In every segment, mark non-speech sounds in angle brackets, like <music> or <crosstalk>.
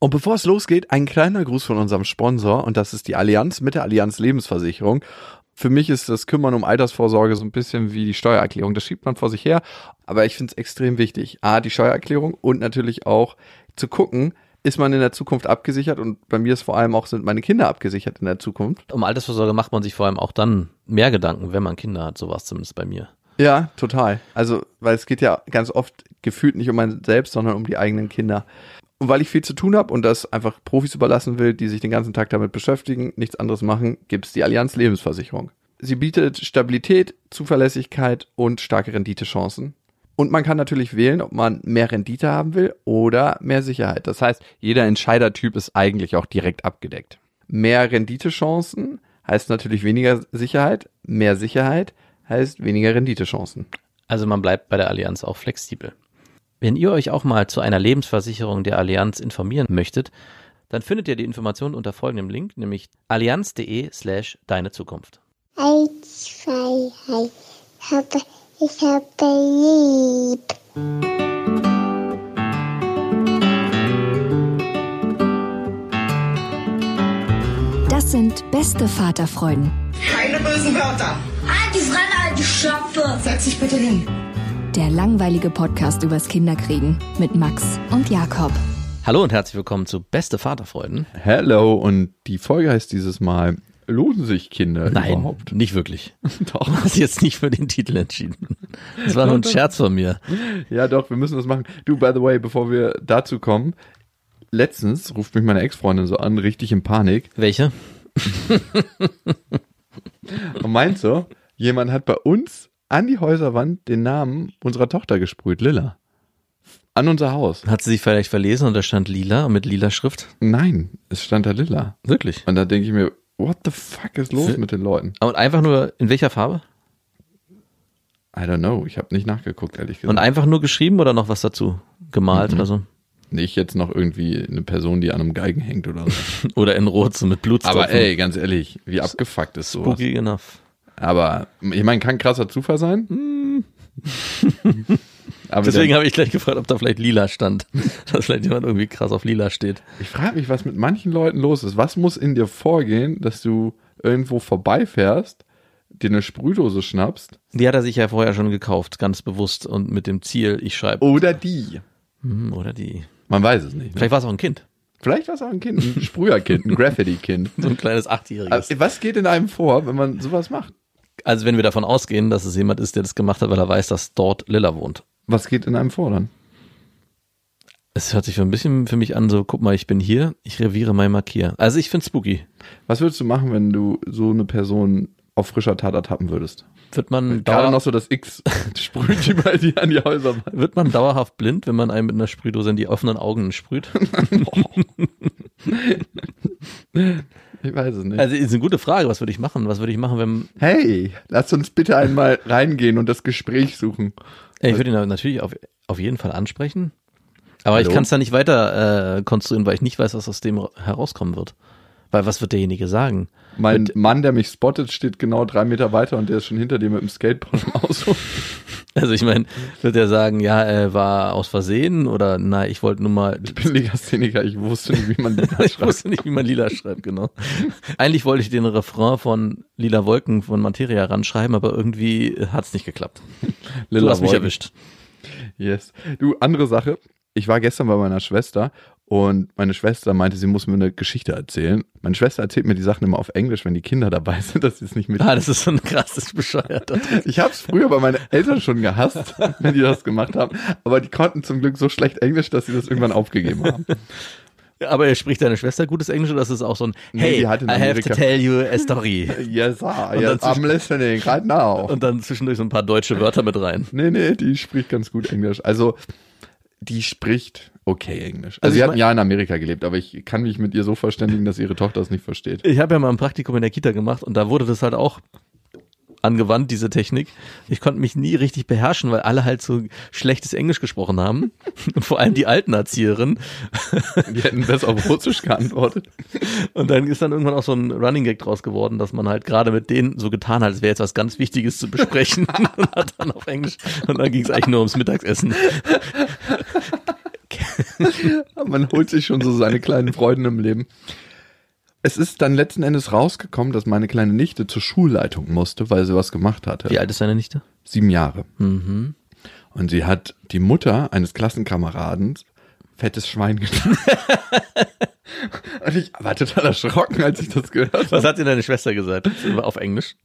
Und bevor es losgeht, ein kleiner Gruß von unserem Sponsor und das ist die Allianz mit der Allianz Lebensversicherung. Für mich ist das Kümmern um Altersvorsorge so ein bisschen wie die Steuererklärung. Das schiebt man vor sich her, aber ich finde es extrem wichtig. A, die Steuererklärung und natürlich auch zu gucken, ist man in der Zukunft abgesichert und bei mir ist vor allem auch, sind meine Kinder abgesichert in der Zukunft. Um Altersvorsorge macht man sich vor allem auch dann mehr Gedanken, wenn man Kinder hat, sowas zumindest bei mir. Ja, total. Also, weil es geht ja ganz oft gefühlt nicht um mein selbst, sondern um die eigenen Kinder. Und weil ich viel zu tun habe und das einfach Profis überlassen will, die sich den ganzen Tag damit beschäftigen, nichts anderes machen, gibt's die Allianz Lebensversicherung. Sie bietet Stabilität, Zuverlässigkeit und starke Renditechancen. Und man kann natürlich wählen, ob man mehr Rendite haben will oder mehr Sicherheit. Das heißt, jeder Entscheidertyp ist eigentlich auch direkt abgedeckt. Mehr Renditechancen heißt natürlich weniger Sicherheit. Mehr Sicherheit heißt weniger Renditechancen. Also man bleibt bei der Allianz auch flexibel. Wenn ihr euch auch mal zu einer Lebensversicherung der Allianz informieren möchtet, dann findet ihr die Informationen unter folgendem Link, nämlich allianz.de slash deine Zukunft. Eins, zwei, drei. Ich habe, ich habe lieb. Das sind beste Vaterfreuden. Keine bösen Wörter. Halt die Fremde, alte Schöpfe! Setz dich bitte hin. Der langweilige Podcast übers Kinderkriegen mit Max und Jakob. Hallo und herzlich willkommen zu Beste Vaterfreuden. Hello und die Folge heißt dieses Mal Lohnen sich Kinder Nein, überhaupt? nicht wirklich. <laughs> Doch. Du hast jetzt nicht für den Titel entschieden. Das war nur ein Scherz von mir. Ja, doch, wir müssen das machen. Du, by the way, bevor wir dazu kommen, letztens ruft mich meine Ex-Freundin so an, richtig in Panik Welche? und meint so, jemand hat bei uns an die Häuserwand den Namen unserer Tochter gesprüht, Lilla. An unser Haus. Hat sie sich vielleicht verlesen und da stand lila mit lila Schrift? Nein, es stand da Lilla. Wirklich? Und da denke ich mir, what the fuck ist los Für- mit den Leuten? Und einfach nur in welcher Farbe? I don't know, ich habe nicht nachgeguckt, ehrlich gesagt. Und einfach nur geschrieben oder noch was dazu? Gemalt oder so? Nicht jetzt noch irgendwie eine Person, die an einem Geigen hängt oder so. <laughs> Oder in Rot so mit Blutstropfen. Aber ey, ganz ehrlich, wie abgefuckt ist sowas? Spooky enough. Aber ich meine, kann krasser Zufall sein. <laughs> Aber Deswegen habe ich gleich gefragt, ob da vielleicht lila stand. <laughs> Dass vielleicht jemand irgendwie krass auf lila steht. ich frage mich, was mit manchen Leuten los ist. Was muss in dir vorgehen, dass du irgendwo vorbeifährst, dir eine Sprühdose schnappst Die hat er sich ja vorher schon gekauft, ganz bewusst und mit dem Ziel, ich schreibe. oder die? Hm, oder die. Man weiß es nicht. Ne? Vielleicht war es auch ein Kind. Vielleicht war es auch ein Kind, ein Sprüherkind, ein Graffiti-Kind. <laughs> So ein kleines Achtjähriges. Also, was geht in einem vor, wenn man sowas macht? Also wenn wir davon ausgehen, dass es jemand ist, der das gemacht hat, weil er weiß, dass dort Lilla wohnt. Was geht in einem vor dann? Es hört sich so ein bisschen für mich an, so, guck mal, ich bin hier, ich reviere mein Markier. Also ich finde spooky. Was würdest du machen, wenn du so eine Person auf frischer Tat ertappen würdest? Wird man, Gerade noch so das X <laughs> sprüht die bei dir an die Häuser. wird man dauerhaft blind, wenn man einem mit einer Sprühdose in die offenen Augen sprüht? <laughs> <laughs> Ich weiß es nicht. Also ist eine gute Frage. Was würde ich machen? Was würde ich machen, wenn Hey, lass uns bitte einmal reingehen und das Gespräch suchen. Ich würde ihn natürlich auf, auf jeden Fall ansprechen. Aber ich Hallo? kann es da nicht weiter äh, konstruieren, weil ich nicht weiß, was aus dem herauskommen wird. Weil was wird derjenige sagen? Mein Mit- Mann, der mich spottet, steht genau drei Meter weiter und der ist schon hinter dir mit dem Skateboard im Auto. <laughs> Also ich meine, wird er sagen, ja, er war aus Versehen oder na, ich wollte nur mal. Ich bin Legastheniker, ich wusste nicht, wie man die <laughs> ich wusste nicht, wie man Lila schreibt, genau. Eigentlich wollte ich den Refrain von Lila Wolken von Materia ranschreiben, aber irgendwie hat's nicht geklappt. du hast mich Wolken. erwischt. Yes. Du, andere Sache. Ich war gestern bei meiner Schwester und meine Schwester meinte, sie muss mir eine Geschichte erzählen. Meine Schwester erzählt mir die Sachen immer auf Englisch, wenn die Kinder dabei <laughs> sind, dass sie es nicht mit. Ah, das ist so ein krasses Bescheuerter. Ich habe es früher bei meinen Eltern schon gehasst, <laughs> wenn die das gemacht haben. Aber die konnten zum Glück so schlecht Englisch, dass sie das irgendwann aufgegeben haben. Aber er spricht deine Schwester gutes Englisch oder ist es auch so ein Nee, Hey, die I have to tell you a story. <laughs> Yes, sir. Yes, I'm listening right now. Und dann zwischendurch so ein paar deutsche Wörter mit rein. Nee, nee, die spricht ganz gut Englisch. Also, die spricht okay Englisch. Also, Also sie hat ein Jahr in Amerika gelebt, aber ich kann mich mit ihr so verständigen, dass ihre Tochter es nicht versteht. Ich habe ja mal ein Praktikum in der Kita gemacht und da wurde das halt auch angewandt, diese Technik. Ich konnte mich nie richtig beherrschen, weil alle halt so schlechtes Englisch gesprochen haben. Und <laughs> vor allem die alten Erzieherinnen. Die hätten besser auf Russisch geantwortet. Und dann ist dann irgendwann auch so ein Running Gag draus geworden, dass man halt gerade mit denen so getan hat, als wäre jetzt was ganz Wichtiges zu besprechen. <laughs> und hat dann auf Englisch. Und dann ging es eigentlich nur ums Mittagessen. <laughs> Man holt sich schon so seine kleinen Freuden im Leben. Es ist dann letzten Endes rausgekommen, dass meine kleine Nichte zur Schulleitung musste, weil sie was gemacht hatte. Wie alt ist deine Nichte? Sieben Jahre. Mhm. Und sie hat die Mutter eines Klassenkameraden fettes Schwein genannt. <laughs> Und ich war total erschrocken, als ich das gehört habe. Was hat dir deine Schwester gesagt? Auf Englisch?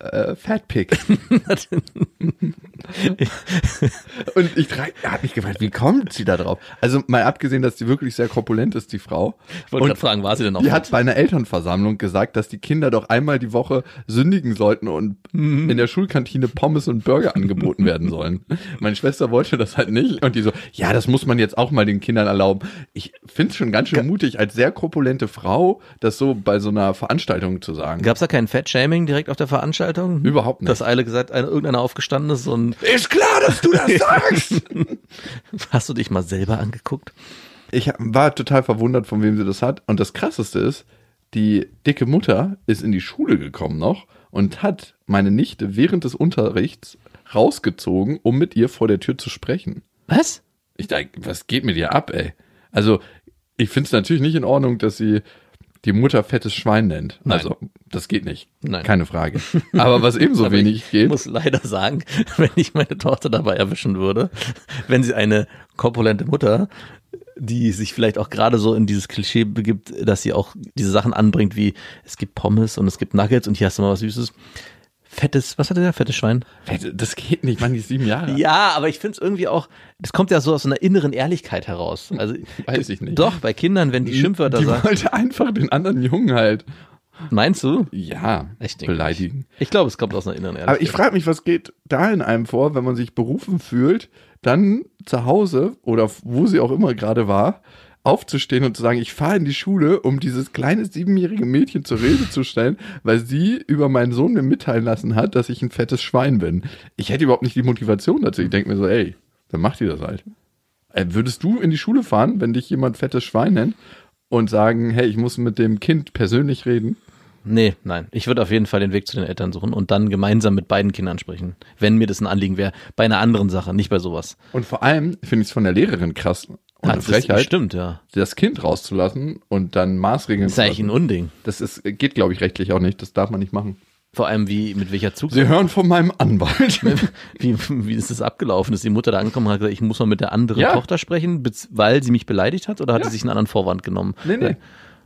Äh, Fat Pig. <laughs> Und ich er hat mich gefragt, wie kommt sie da drauf? Also mal abgesehen, dass sie wirklich sehr korpulent ist, die Frau. Ich wollte Und gerade fragen, war sie denn auch Die hat bei einer Elternversammlung gesagt, dass die Kinder doch einmal die Woche sündigen sollten und Mhm. in der Schulkantine Pommes und Burger angeboten werden sollen. Meine Schwester wollte das halt nicht und die so, ja, das muss man jetzt auch mal den Kindern erlauben. Ich finde es schon ganz schön mutig, als sehr korpulente Frau das so bei so einer Veranstaltung zu sagen. Gab es da kein Fat-Shaming direkt auf der Veranstaltung? Überhaupt nicht. Dass Eile gesagt, eine, irgendeiner aufgestanden ist und Ist klar, dass du das <laughs> sagst. hast du dich mal selber angeguckt? Ich war total verwundert, von wem sie das hat. Und das Krasseste ist, die dicke Mutter ist in die Schule gekommen noch und hat meine Nichte während des Unterrichts rausgezogen, um mit ihr vor der Tür zu sprechen. Was? Ich denke, was geht mit ihr ab, ey? Also, ich finde es natürlich nicht in Ordnung, dass sie die Mutter fettes Schwein nennt. Nein. Also, das geht nicht. Nein. Keine Frage. <laughs> Aber was ebenso wenig ich geht, muss leider sagen, <laughs> wenn ich meine Tochter dabei erwischen würde, wenn sie eine korpulente Mutter, die sich vielleicht auch gerade so in dieses Klischee begibt, dass sie auch diese Sachen anbringt, wie es gibt Pommes und es gibt Nuggets und hier hast du mal was Süßes. Fettes, was hat er da? Fettes Schwein? das geht nicht, man, die ist sieben Jahre. Ja, aber ich finde es irgendwie auch, das kommt ja so aus einer inneren Ehrlichkeit heraus. Also, <laughs> Weiß ich nicht. Doch, bei Kindern, wenn die Schimpfwörter die sagen. wollte einfach den anderen Jungen halt, Meinst du? ja, Ich denke beleidigen. Ich glaube, es kommt aus einer inneren Ehrlichkeit. Aber ich frage mich, was geht da in einem vor, wenn man sich berufen fühlt, dann zu Hause oder wo sie auch immer gerade war, aufzustehen und zu sagen, ich fahre in die Schule, um dieses kleine siebenjährige Mädchen zur Rede zu stellen, weil sie über meinen Sohn mir mitteilen lassen hat, dass ich ein fettes Schwein bin. Ich hätte überhaupt nicht die Motivation dazu. Ich denke mir so, ey, dann macht ihr das halt. Äh, Würdest du in die Schule fahren, wenn dich jemand fettes Schwein nennt und sagen, hey, ich muss mit dem Kind persönlich reden? Nee, nein. Ich würde auf jeden Fall den Weg zu den Eltern suchen und dann gemeinsam mit beiden Kindern sprechen, wenn mir das ein Anliegen wäre. Bei einer anderen Sache, nicht bei sowas. Und vor allem finde ich es von der Lehrerin krass und eine Frechheit, Stimmt, ja. das Kind rauszulassen und dann Maßregeln Das ist eigentlich ein Unding. Das ist, geht, glaube ich, rechtlich auch nicht. Das darf man nicht machen. Vor allem, wie, mit welcher Zug, Sie hören von meinem Anwalt. <laughs> wie, wie ist das abgelaufen? Ist die Mutter da angekommen und hat gesagt, ich muss mal mit der anderen Ja. Tochter sprechen, weil sie mich beleidigt hat oder hat Ja. sie sich einen anderen Vorwand genommen? nee, nee.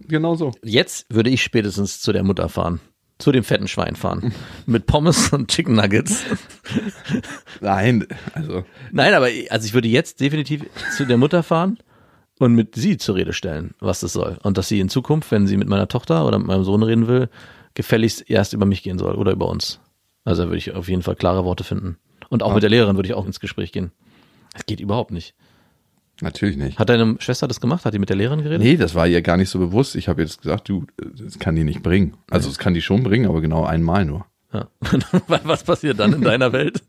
Genau so. Jetzt würde ich spätestens zu der Mutter fahren. Zu dem fetten Schwein fahren. <laughs> mit Pommes und Chicken Nuggets. Nein, also, Nein, aber ich- also ich würde jetzt definitiv zu der Mutter fahren und mit sie zur Rede stellen, was das soll. Und dass sie in Zukunft, wenn sie mit meiner Tochter oder mit meinem Sohn reden will, gefälligst erst über mich gehen soll oder über uns. Also da würde ich auf jeden Fall klare Worte finden. Und auch mit der Lehrerin würde ich auch ins Gespräch gehen. Das geht überhaupt nicht. Natürlich nicht. Hat deine Schwester das gemacht? Hat die mit der Lehrerin geredet? Nee, das war ihr gar nicht so bewusst. Ich habe jetzt gesagt, du, das kann die nicht bringen. Also, es kann die schon bringen, aber genau einmal nur. Ja. <laughs> Was passiert dann in deiner Welt?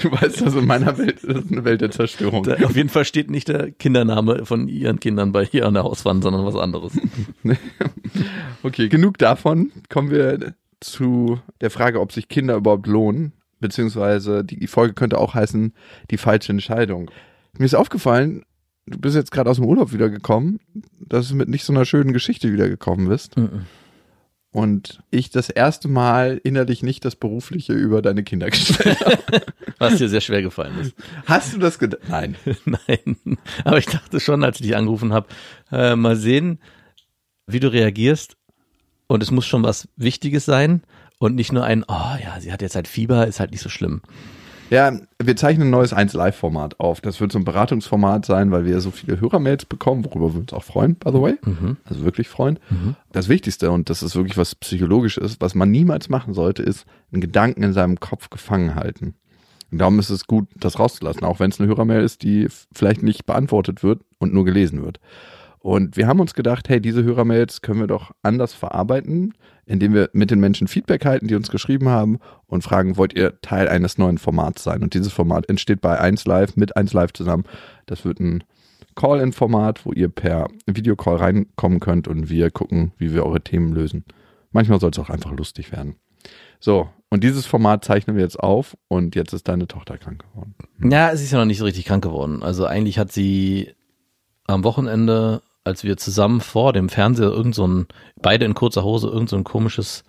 Du weißt, dass in meiner Welt das ist eine Welt der Zerstörung. Da, auf jeden Fall steht nicht der Kindername von ihren Kindern bei ihr an der Hauswand, sondern was anderes. <laughs> Okay, genug davon. Kommen wir zu der Frage, ob sich Kinder überhaupt lohnen. Beziehungsweise die Folge könnte auch heißen, die falsche Entscheidung. Mir ist aufgefallen, du bist jetzt gerade aus dem Urlaub wiedergekommen, dass du mit nicht so einer schönen Geschichte wiedergekommen bist. Mhm. Und ich das erste Mal innerlich nicht das Berufliche über deine Kinder gestellt habe. <laughs> Was dir sehr schwer gefallen ist. Hast du das gedacht? Nein. <laughs> Nein, aber ich dachte schon, als ich dich angerufen habe, äh, mal sehen, wie du reagierst. Und es muss schon was Wichtiges sein und nicht nur ein, oh ja, sie hat jetzt halt Fieber, ist halt nicht so schlimm. Ja, wir zeichnen ein neues 1Live-Format auf. Das wird so ein Beratungsformat sein, weil wir so viele Hörermails bekommen, worüber wir uns auch freuen, by the way. Also wirklich freuen. Das Wichtigste, und das ist wirklich was Psychologisches, was man niemals machen sollte, ist einen Gedanken in seinem Kopf gefangen halten. Und darum ist es gut, das rauszulassen, auch wenn es eine Hörermail ist, die vielleicht nicht beantwortet wird und nur gelesen wird. Und wir haben uns gedacht, hey, diese Hörermails können wir doch anders verarbeiten, indem wir mit den Menschen Feedback halten, die uns geschrieben haben und fragen, wollt ihr Teil eines neuen Formats sein? Und dieses Format entsteht bei 1Live mit 1Live zusammen. Das wird ein Call-in-Format, wo ihr per Videocall reinkommen könnt und wir gucken, wie wir eure Themen lösen. Manchmal soll es auch einfach lustig werden. So, und dieses Format zeichnen wir jetzt auf und jetzt ist deine Tochter krank geworden. Ja, sie ist ja noch nicht so richtig krank geworden. Also eigentlich hat sie am Wochenende, als wir zusammen vor dem Fernseher irgend so ein, beide in kurzer Hose, irgend so ein komisches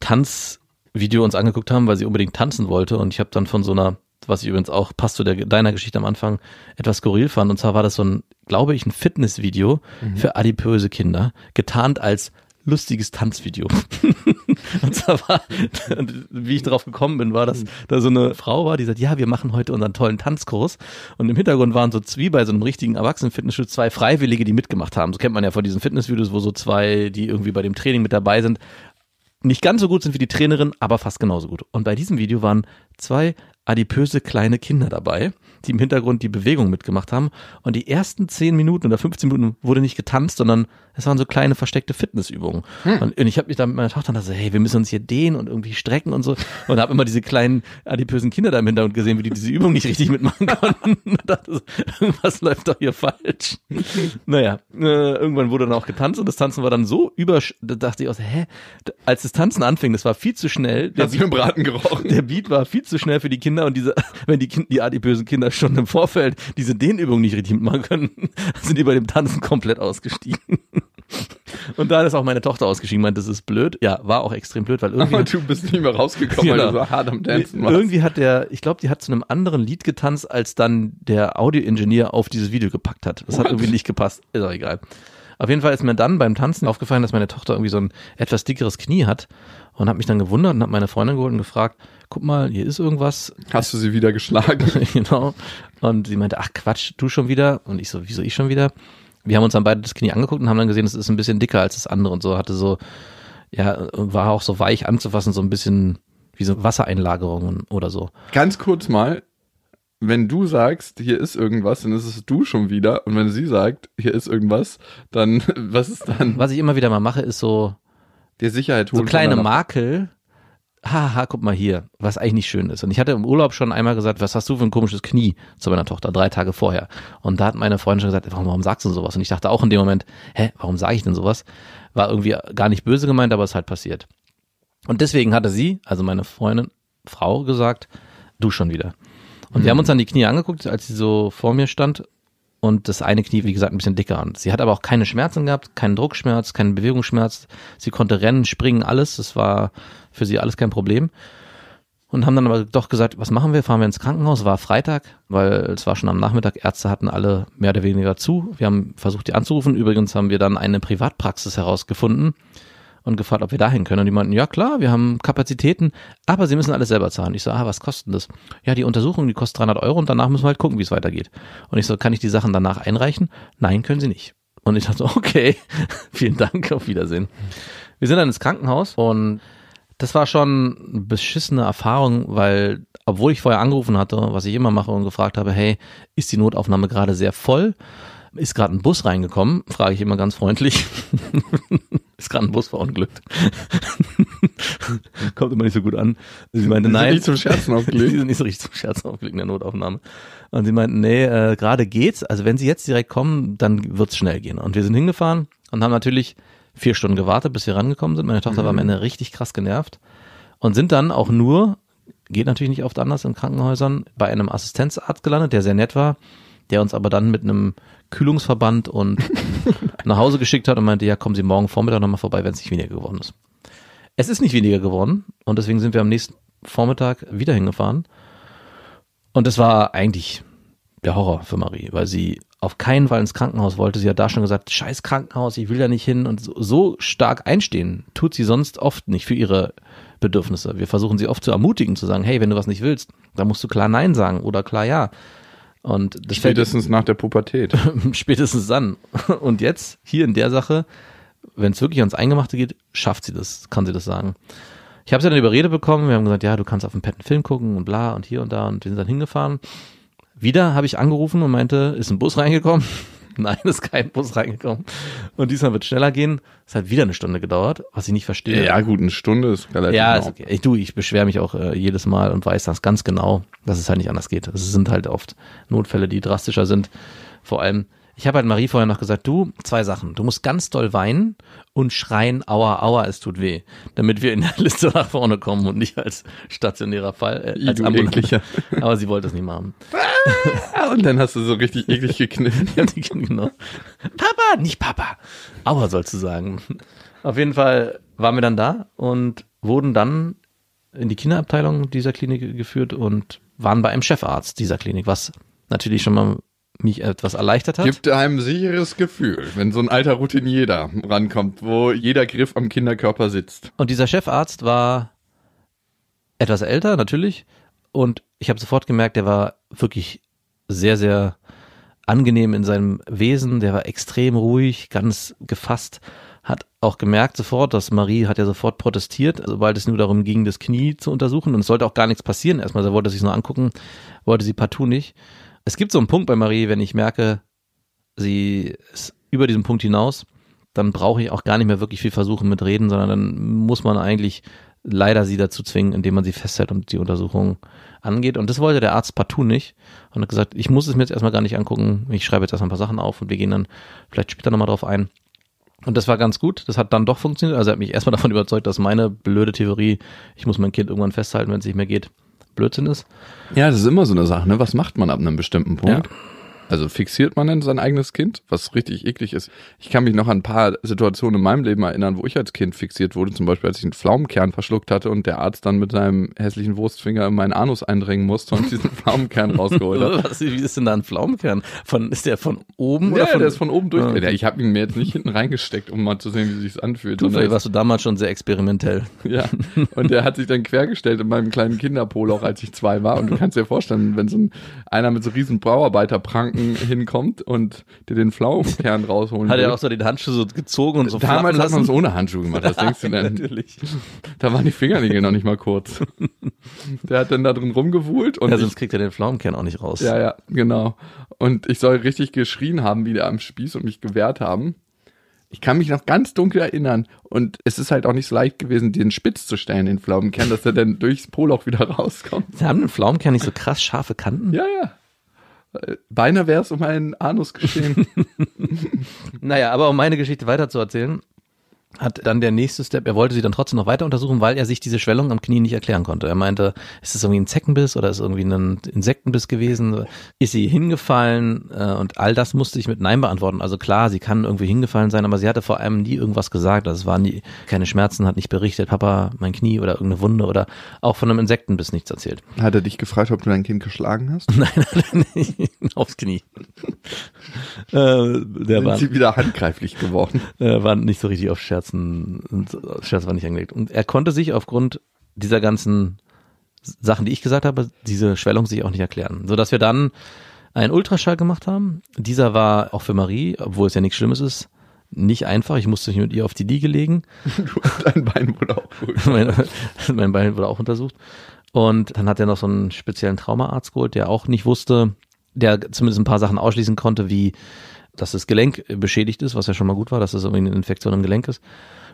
Tanzvideo uns angeguckt haben, weil sie unbedingt tanzen wollte. Und ich habe dann von so einer, was ich übrigens auch passt zu der, deiner Geschichte am Anfang, etwas skurril fand. Und zwar war das so ein, glaube ich, ein Fitnessvideo für adipöse Kinder, getarnt als lustiges Tanzvideo. <laughs> und zwar war, wie ich darauf gekommen bin, war, dass da so eine Frau war, die sagt, ja, wir machen heute unseren tollen Tanzkurs. Und im Hintergrund waren so wie bei so einem richtigen Erwachsenen-Fitnessstudio zwei Freiwillige, die mitgemacht haben. So kennt man ja von diesen Fitnessvideos, wo so zwei, die irgendwie bei dem Training mit dabei sind, nicht ganz so gut sind wie die Trainerin, aber fast genauso gut. Und bei diesem Video waren zwei adipöse kleine Kinder dabei, die im Hintergrund die Bewegung mitgemacht haben. Und die ersten 10 Minuten oder 15 Minuten wurde nicht getanzt, sondern es waren so kleine versteckte Fitnessübungen. Und, und ich habe mich da mit meiner Tochter gesagt, hey, wir müssen uns hier dehnen und irgendwie strecken und so. Und habe immer diese kleinen adipösen Kinder da im Hintergrund gesehen, wie die diese Übung nicht richtig mitmachen <laughs> konnten. Und dachte irgendwas läuft doch hier falsch. naja, äh, irgendwann wurde dann auch getanzt und das Tanzen war dann so über, da dachte ich auch, so, hä, als das Tanzen anfing, das war viel zu schnell. Der du im Braten gerochen? der Beat war viel zu schnell für die Kinder und diese, <laughs> wenn die, kind, die adipösen Kinder schon im Vorfeld diese Dehnübung nicht richtig machen können, <laughs> sind die bei dem Tanzen komplett ausgestiegen. <laughs> Und da ist auch meine Tochter ausgestiegen, meint, das ist blöd. Ja, war auch extrem blöd, weil irgendwie. Aber du bist nicht mehr rausgekommen, weil Genau. du so hart am Dancen warst. Irgendwie hat der, ich glaube, die hat zu einem anderen Lied getanzt, als dann der Audioingenieur auf dieses Video gepackt hat. Das hat What? irgendwie nicht gepasst. Ist auch egal. Auf jeden Fall ist mir dann beim Tanzen aufgefallen, dass meine Tochter irgendwie so ein etwas dickeres Knie hat und habe mich dann gewundert und habe meine Freundin geholt und gefragt, guck mal, hier ist irgendwas. Hast du sie wieder geschlagen? <laughs> genau. Und sie meinte, ach Quatsch, du schon wieder? Und ich so, wieso ich schon wieder? Wir haben uns dann beide das Knie angeguckt und haben dann gesehen, es ist ein bisschen dicker als das andere und so, hatte so, ja, war auch so weich anzufassen, so ein bisschen wie so Wassereinlagerungen oder so. Ganz kurz mal, wenn du sagst, hier ist irgendwas, dann ist es du schon wieder. Und wenn sie sagt, hier ist irgendwas, dann, <laughs> was ist dann? Was ich immer wieder mal mache, ist so, Die Sicherheit so holen kleine voneinander. Makel. Haha, guck mal hier, was eigentlich nicht schön ist. Und ich hatte im Urlaub schon einmal gesagt, was hast du für ein komisches Knie zu meiner Tochter, drei Tage vorher. Und da hat meine Freundin schon gesagt, warum, warum sagst du sowas? Und ich dachte auch in dem Moment, hä, warum sage ich denn sowas? War irgendwie gar nicht böse gemeint, aber es ist halt passiert. Und deswegen hatte sie, also meine Freundin, Frau, gesagt, du schon wieder. Und wir haben uns dann die Knie angeguckt, als sie so vor mir stand. Und das eine Knie, wie gesagt, ein bisschen dicker. Und sie hat aber auch keine Schmerzen gehabt, keinen Druckschmerz, keinen Bewegungsschmerz. Sie konnte rennen, springen, alles. Das war für sie alles kein Problem. Und haben dann aber doch gesagt, was machen wir? Fahren wir ins Krankenhaus? War Freitag, weil es war schon am Nachmittag. Ärzte hatten alle mehr oder weniger zu. Wir haben versucht, die anzurufen. Übrigens haben wir dann eine Privatpraxis herausgefunden und gefragt, ob wir dahin können. Und die meinten, ja klar, wir haben Kapazitäten, aber sie müssen alles selber zahlen. Ich so, ah, was kostet das? Ja, die Untersuchung, die kostet 300 Euro und danach müssen wir halt gucken, wie es weitergeht. Und ich so, kann ich die Sachen danach einreichen? Nein, können sie nicht. Und ich dachte <laughs> okay, vielen Dank, auf Wiedersehen. Wir sind dann ins Krankenhaus und das war schon eine beschissene Erfahrung, weil obwohl ich vorher angerufen hatte, was ich immer mache und gefragt habe, hey, ist die Notaufnahme gerade sehr voll? Ist gerade ein Bus reingekommen? Frage ich immer ganz freundlich. <laughs> ist gerade ein Bus verunglückt? <laughs> Kommt immer nicht so gut an. Sie meinte, Die sind nein. nicht zum Scherzen aufgelegt. <laughs> Die sind nicht so richtig zum Scherzen aufgelegt in der Notaufnahme. Und sie meinten, nee, äh, gerade geht's. Also wenn sie jetzt direkt kommen, dann wird's schnell gehen. Und wir sind hingefahren und haben natürlich vier Stunden gewartet, bis wir rangekommen sind. Meine Tochter war am Ende richtig krass genervt und sind dann auch nur, geht natürlich nicht oft anders in Krankenhäusern, bei einem Assistenzarzt gelandet, der sehr nett war, der uns aber dann mit einem Kühlungsverband und <laughs> nach Hause geschickt hat und meinte, ja, kommen Sie morgen Vormittag nochmal vorbei, wenn es nicht weniger geworden ist. Es ist nicht weniger geworden und deswegen sind wir am nächsten Vormittag wieder hingefahren. Und das war eigentlich der Horror für Marie, weil sie auf keinen Fall ins Krankenhaus wollte. Sie hat da schon gesagt, scheiß Krankenhaus, ich will da nicht hin. Und so, so stark einstehen tut sie sonst oft nicht für ihre Bedürfnisse. Wir versuchen sie oft zu ermutigen, zu sagen, hey, wenn du was nicht willst, dann musst du klar Nein sagen oder klar Ja. Und Spätestens nach der Pubertät. <laughs> spätestens dann. Und jetzt, hier in der Sache, wenn es wirklich ans Eingemachte geht, schafft sie das, kann sie das sagen. Ich habe sie dann überredet bekommen, wir haben gesagt, ja, du kannst auf dem Pet einen Film gucken und bla und hier und da und wir sind dann hingefahren. Wieder habe ich angerufen und meinte, ist ein Bus reingekommen? <laughs> Nein, ist kein Bus reingekommen. Und diesmal wird schneller gehen. Es hat wieder eine Stunde gedauert, was ich nicht verstehe. Ja, gut, eine Stunde ist relativ Ja, genau. ist okay. Ich, du, ich beschwere mich auch äh, jedes Mal und weiß das ganz genau, dass es halt nicht anders geht. Es sind halt oft Notfälle, die drastischer sind. Vor allem, ich habe halt Marie vorher noch gesagt, du, zwei Sachen. Du musst ganz doll weinen und schreien, aua, aua, es tut weh. Damit wir in der <laughs> Liste nach vorne kommen und nicht als stationärer Fall. Äh, als du ambulant. ekliger. <laughs> Aber sie wollte es nicht machen. Und dann hast du so richtig eklig <laughs> gekniffen. Genau. Papa, nicht Papa. Aua sollst du sagen. Auf jeden Fall waren wir dann da und wurden dann in die Kinderabteilung dieser Klinik geführt und waren bei einem Chefarzt dieser Klinik, was natürlich schon mal mich etwas erleichtert hat. Gibt einem sicheres Gefühl, wenn so ein alter Routinier da rankommt, wo jeder Griff am Kinderkörper sitzt. Und dieser Chefarzt war etwas älter, natürlich. Und ich habe sofort gemerkt, der war wirklich sehr, sehr angenehm in seinem Wesen. Der war extrem ruhig, ganz gefasst. Hat auch gemerkt sofort, dass Marie hat ja sofort protestiert, sobald es nur darum ging, das Knie zu untersuchen. Und es sollte auch gar nichts passieren. Erstmal, sie wollte sich nur angucken, wollte sie partout nicht. Es gibt so einen Punkt bei Marie, wenn ich merke, sie ist über diesen Punkt hinaus, dann brauche ich auch gar nicht mehr wirklich viel versuchen mit Reden, sondern dann muss man eigentlich leider sie dazu zwingen, indem man sie festhält und die Untersuchung angeht. Und das wollte der Arzt partout nicht und hat gesagt, ich muss es mir jetzt erstmal gar nicht angucken. Ich schreibe jetzt erstmal ein paar Sachen auf und wir gehen dann vielleicht später nochmal drauf ein. Und das war ganz gut. Das hat dann doch funktioniert. Also er hat mich erstmal <laughs> davon überzeugt, dass meine blöde Theorie, ich muss mein Kind irgendwann festhalten, wenn es nicht mehr geht, Blödsinn ist. Ja, das ist immer so eine Sache, ne? Was macht man ab einem bestimmten Punkt? Also fixiert man denn sein eigenes Kind, was richtig eklig ist. Ich kann mich noch an ein paar Situationen in meinem Leben erinnern, wo ich als Kind fixiert wurde. Zum Beispiel, als ich einen Pflaumenkern verschluckt hatte und der Arzt dann mit seinem hässlichen Wurstfinger in meinen Anus eindringen musste und diesen <laughs> Pflaumenkern rausgeholt hat. Was, wie ist denn da ein Pflaumenkern? Von, ist der von oben Ja, oder von, der ist von oben durch. Ah. Ja, ich habe ihn mir jetzt nicht hinten reingesteckt, um mal zu sehen, wie sich's anfühlt. Du, vielleicht warst du damals schon sehr experimentell. <laughs> Ja, und der hat sich dann quergestellt in meinem kleinen Kinderpolo, auch als ich zwei war. Und du kannst dir vorstellen, wenn so ein, einer mit so riesen Bauarbeiterpranken hinkommt und dir den Pflaumenkern rausholen Hat er auch so den Handschuh so gezogen und so Damals hat man es ohne Handschuhe gemacht. Was denkst du denn? <laughs> Natürlich. Da waren die Fingernägel noch nicht mal kurz. Der hat dann da drin rumgewuhlt und Ja, ich, sonst kriegt er den Pflaumenkern auch nicht raus. ja, ja, genau. Und ich soll richtig geschrien haben, wieder am Spieß und mich gewehrt haben. Ich kann mich noch ganz dunkel erinnern. Und es ist halt auch nicht so leicht gewesen, den spitz zu stellen, den Pflaumenkern, dass er dann durchs Poloch wieder <laughs> rauskommt. Sie haben den Pflaumenkern nicht so krass scharfe Kanten? Ja, ja. Beinahe wäre es um einen Anus geschehen. <laughs> <laughs> Naja, aber um meine Geschichte weiter zu erzählen, hat dann der nächste Step, er wollte sie dann trotzdem noch weiter untersuchen, weil er sich diese Schwellung am Knie nicht erklären konnte. Er meinte, ist es irgendwie ein Zeckenbiss oder ist es irgendwie ein Insektenbiss gewesen? Ist sie hingefallen? Äh, Und all das musste ich mit Nein beantworten. Also klar, sie kann irgendwie hingefallen sein, aber sie hatte vor allem nie irgendwas gesagt. Also es waren nie, keine Schmerzen, hat nicht berichtet, Papa, mein Knie oder irgendeine Wunde oder auch von einem Insektenbiss nichts erzählt. Hat er dich gefragt, ob du dein Kind geschlagen hast? <laughs> Nein, hat er nicht. Aufs Knie. äh, der Sind war, sie wieder handgreiflich geworden? <laughs> äh, war nicht so richtig auf Scherzen, Scherz war nicht angelegt. Und er konnte sich aufgrund dieser ganzen Sachen, die ich gesagt habe, diese Schwellung sich auch nicht erklären. So dass wir dann einen Ultraschall gemacht haben. Dieser war auch für Marie, obwohl es ja nichts Schlimmes ist, nicht einfach. Ich musste mich mit ihr auf die Liege legen. <laughs> Dein Bein wurde auch <laughs> mein, mein Bein wurde auch untersucht. Und dann hat er noch so einen speziellen Traumaarzt geholt, der auch nicht wusste, der zumindest ein paar Sachen ausschließen konnte, wie dass das Gelenk beschädigt ist, was ja schon mal gut war, dass es irgendwie eine Infektion im Gelenk ist.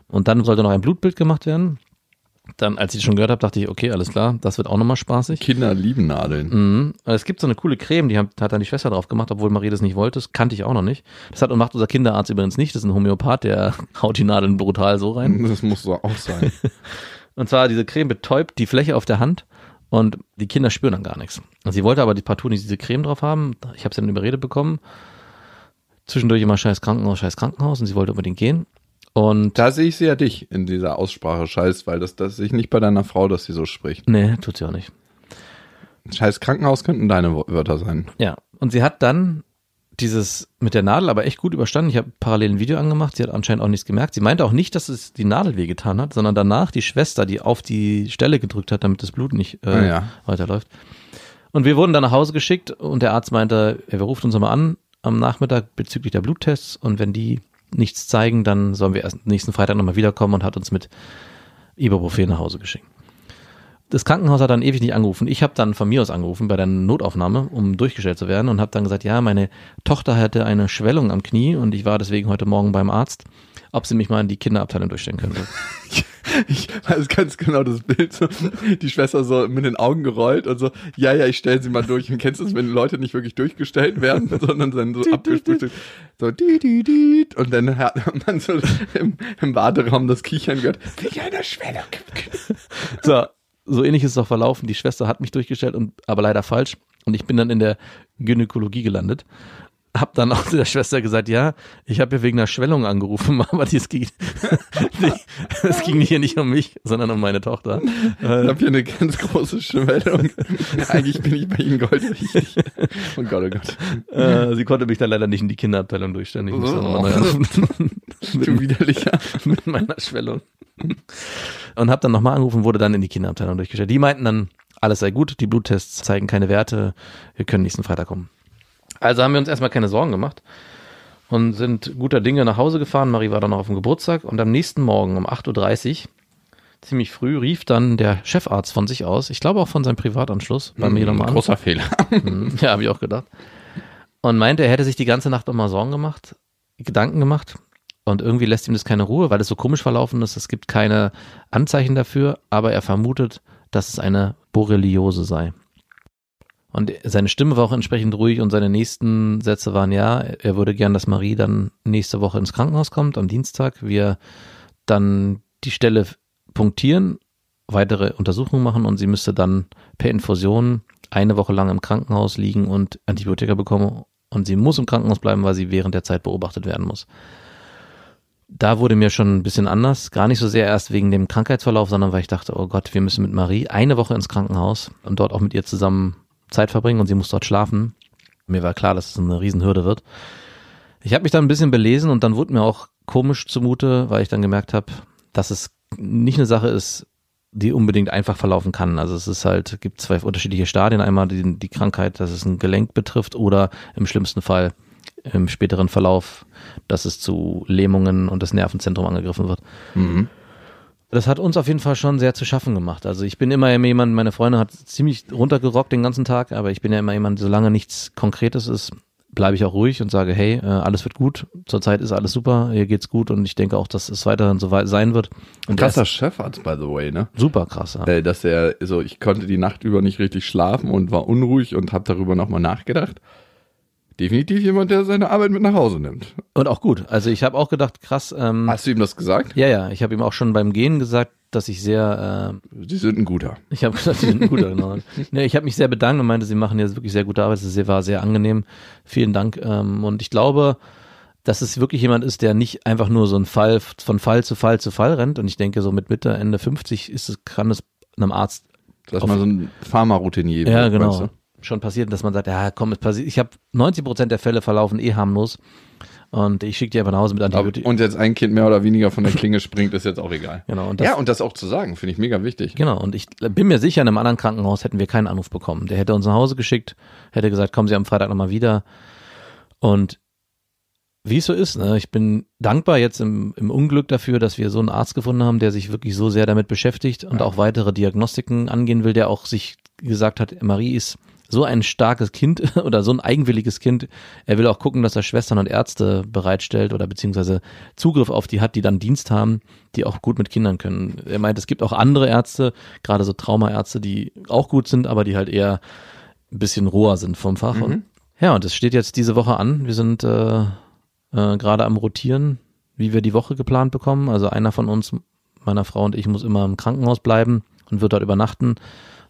Und dann sollte noch ein Blutbild gemacht werden. Dann, als ich das schon gehört habe, dachte ich, okay, alles klar, das wird auch nochmal spaßig. Kinder lieben Nadeln. Mhm. Es gibt so eine coole Creme, die hat, dann die Schwester drauf gemacht, obwohl Marie das nicht wollte. Das kannte ich auch noch nicht. Das hat und macht unser Kinderarzt übrigens nicht. Das ist ein Homöopath, der <laughs> haut die Nadeln brutal so rein. Das muss so auch sein. <laughs> Und zwar diese Creme betäubt die Fläche auf der Hand und die Kinder spüren dann gar nichts. Und sie wollte aber die partout nicht diese Creme drauf haben. Ich habe sie dann überredet bekommen. Zwischendurch immer scheiß Krankenhaus, scheiß Krankenhaus und sie wollte unbedingt gehen. Und Da sehe ich sie ja dich in dieser Aussprache Scheiß, weil das, das sehe ich nicht bei deiner Frau, dass sie so spricht. nee, tut sie auch nicht. Scheiß Krankenhaus könnten deine Wörter sein. Ja. Und sie hat dann dieses mit der Nadel aber echt gut überstanden. Ich habe parallel ein Video angemacht. Sie hat anscheinend auch nichts gemerkt. Sie meinte auch nicht, dass es die Nadel wehgetan hat, sondern danach die Schwester, die auf die Stelle gedrückt hat, damit das Blut nicht äh, Ah, ja. weiterläuft. Und wir wurden dann nach Hause geschickt und der Arzt meinte, er ruft uns nochmal an am Nachmittag bezüglich der Bluttests und wenn die nichts zeigen, dann sollen wir erst nächsten Freitag nochmal wiederkommen und hat uns mit Ibuprofen nach Hause geschickt. Das Krankenhaus hat dann ewig nicht angerufen. Ich habe dann von mir aus angerufen bei der Notaufnahme, um durchgestellt zu werden und habe dann gesagt, ja, meine Tochter hatte eine Schwellung am Knie und ich war deswegen heute Morgen beim Arzt, ob sie mich mal in die Kinderabteilung durchstellen könnte. <laughs> Ich weiß ganz genau das Bild. So, die Schwester so mit den Augen gerollt und so, ja, ja, ich stelle sie mal durch. Und kennst du es, wenn Leute nicht wirklich durchgestellt werden, <laughs> sondern dann so abgespült so die, die, die. Und dann hat man so im, im Warteraum das Kichern gehört. Wie eine Schwelle. So, so ähnlich ist es auch verlaufen. Die Schwester hat mich durchgestellt, und aber leider falsch. Und ich bin dann in der Gynäkologie gelandet. Hab dann auch der Schwester gesagt, ja, ich habe hier wegen einer Schwellung angerufen, <laughs> aber es ging, <laughs> es ging hier nicht um mich, sondern um meine Tochter. Ich habe hier eine ganz große Schwellung. <laughs> Eigentlich bin ich bei Ihnen goldrichtig. Oh Gott, oh Gott. Äh, sie konnte mich dann leider nicht in die Kinderabteilung durchstellen. Ich musste nochmal neu anrufen. Du widerlicher. mit meiner Schwellung. Und habe dann nochmal angerufen, wurde dann in die Kinderabteilung durchgestellt. Die meinten dann, alles sei gut, die Bluttests zeigen keine Werte, wir können nächsten Freitag kommen. Also haben wir uns erstmal keine Sorgen gemacht und sind guter Dinge nach Hause gefahren. Marie war dann noch auf dem Geburtstag und am nächsten Morgen um 8.30 Uhr, ziemlich früh, rief dann der Chefarzt von sich aus, ich glaube auch von seinem Privatanschluss, bei mir nochmal an. Großer Fehler. Mhm. Ja, habe ich auch gedacht. Und meinte, er hätte sich die ganze Nacht nochmal Sorgen gemacht, Gedanken gemacht. Und irgendwie lässt ihm das keine Ruhe, weil es so komisch verlaufen ist. Es gibt keine Anzeichen dafür, aber er vermutet, dass es eine Borreliose sei. Und seine Stimme war auch entsprechend ruhig und seine nächsten Sätze waren ja, er würde gern, dass Marie dann nächste Woche ins Krankenhaus kommt, am Dienstag. Wir dann die Stelle punktieren, weitere Untersuchungen machen und sie müsste dann per Infusion eine Woche lang im Krankenhaus liegen und Antibiotika bekommen. Und sie muss im Krankenhaus bleiben, weil sie während der Zeit beobachtet werden muss. Da wurde mir schon ein bisschen anders. Gar nicht so sehr erst wegen dem Krankheitsverlauf, sondern weil ich dachte, oh Gott, wir müssen mit Marie eine Woche ins Krankenhaus und dort auch mit ihr zusammen Zeit verbringen und sie muss dort schlafen. Mir war klar, dass es eine Riesenhürde wird. Ich habe mich dann ein bisschen belesen und dann wurde mir auch komisch zumute, weil ich dann gemerkt habe, dass es nicht eine Sache ist, die unbedingt einfach verlaufen kann. Also es ist halt, gibt zwei unterschiedliche Stadien. Einmal die, die Krankheit, dass es ein Gelenk betrifft oder im schlimmsten Fall im späteren Verlauf, dass es zu Lähmungen und das Nervenzentrum angegriffen wird. Mhm. Das hat uns auf jeden Fall schon sehr zu schaffen gemacht. Also ich bin immer jemand, meine Freundin hat ziemlich runtergerockt den ganzen Tag, aber ich bin ja immer jemand, solange nichts Konkretes ist, bleibe ich auch ruhig und sage, hey, äh, alles wird gut, zurzeit ist alles super, hier geht's gut und ich denke auch, dass es weiterhin so weit sein wird. Und Krasser Chefarzt, by the way, ne? super krass. Ja. Äh, Dass er, so, ich konnte die Nacht über nicht richtig schlafen und war unruhig und habe darüber nochmal nachgedacht. Definitiv jemand, der seine Arbeit mit nach Hause nimmt. Und auch gut. Also ich habe auch gedacht, krass, ähm, Hast du ihm das gesagt? ja, ja, ich habe ihm auch schon beim Gehen gesagt, dass ich sehr, äh, Sie sind ein guter. ich habe gesagt, sie sind ein guter, genau. <laughs> Nee, ich habe mich sehr bedankt und meinte, sie machen jetzt wirklich sehr gute Arbeit. Es war sehr angenehm. Vielen Dank. Ähm, und ich glaube, dass es wirklich jemand ist, der nicht einfach nur so ein Fall von Fall zu Fall zu Fall rennt. Und ich denke, so mit Mitte, Ende 50 ist es, kann es einem Arzt Dass man so ein Pharma-Routinier ja, genau. weißt du? Schon passiert, dass man sagt, ja, komm, es passiert. Ich habe 90 Prozent der Fälle verlaufen eh harmlos. Und ich schicke die einfach nach Hause mit Antibiotika. und jetzt ein Kind mehr oder weniger von der Klinge springt, ist jetzt auch egal. <laughs> Genau, und das, ja, und das auch zu sagen, finde ich mega wichtig. Genau, und ich bin mir sicher, in einem anderen Krankenhaus hätten wir keinen Anruf bekommen. Der hätte uns nach Hause geschickt, hätte gesagt, kommen Sie am Freitag nochmal wieder. Und wie es so ist, ne, ich bin dankbar jetzt im, im Unglück dafür, dass wir so einen Arzt gefunden haben, der sich wirklich so sehr damit beschäftigt und auch weitere Diagnostiken angehen will, der auch sich gesagt hat, Marie ist so ein starkes Kind <laughs> oder so ein eigenwilliges Kind. Er will auch gucken, dass er Schwestern und Ärzte bereitstellt oder beziehungsweise Zugriff auf die hat, die dann Dienst haben, die auch gut mit Kindern können. Er meint, es gibt auch andere Ärzte, gerade so Traumaärzte, die auch gut sind, aber die halt eher ein bisschen roher sind vom Fach. Und, ja, und es steht jetzt diese Woche an. Wir sind äh, äh, gerade am Rotieren, wie wir die Woche geplant bekommen. Also einer von uns, meiner Frau und ich, muss immer im Krankenhaus bleiben und wird dort übernachten.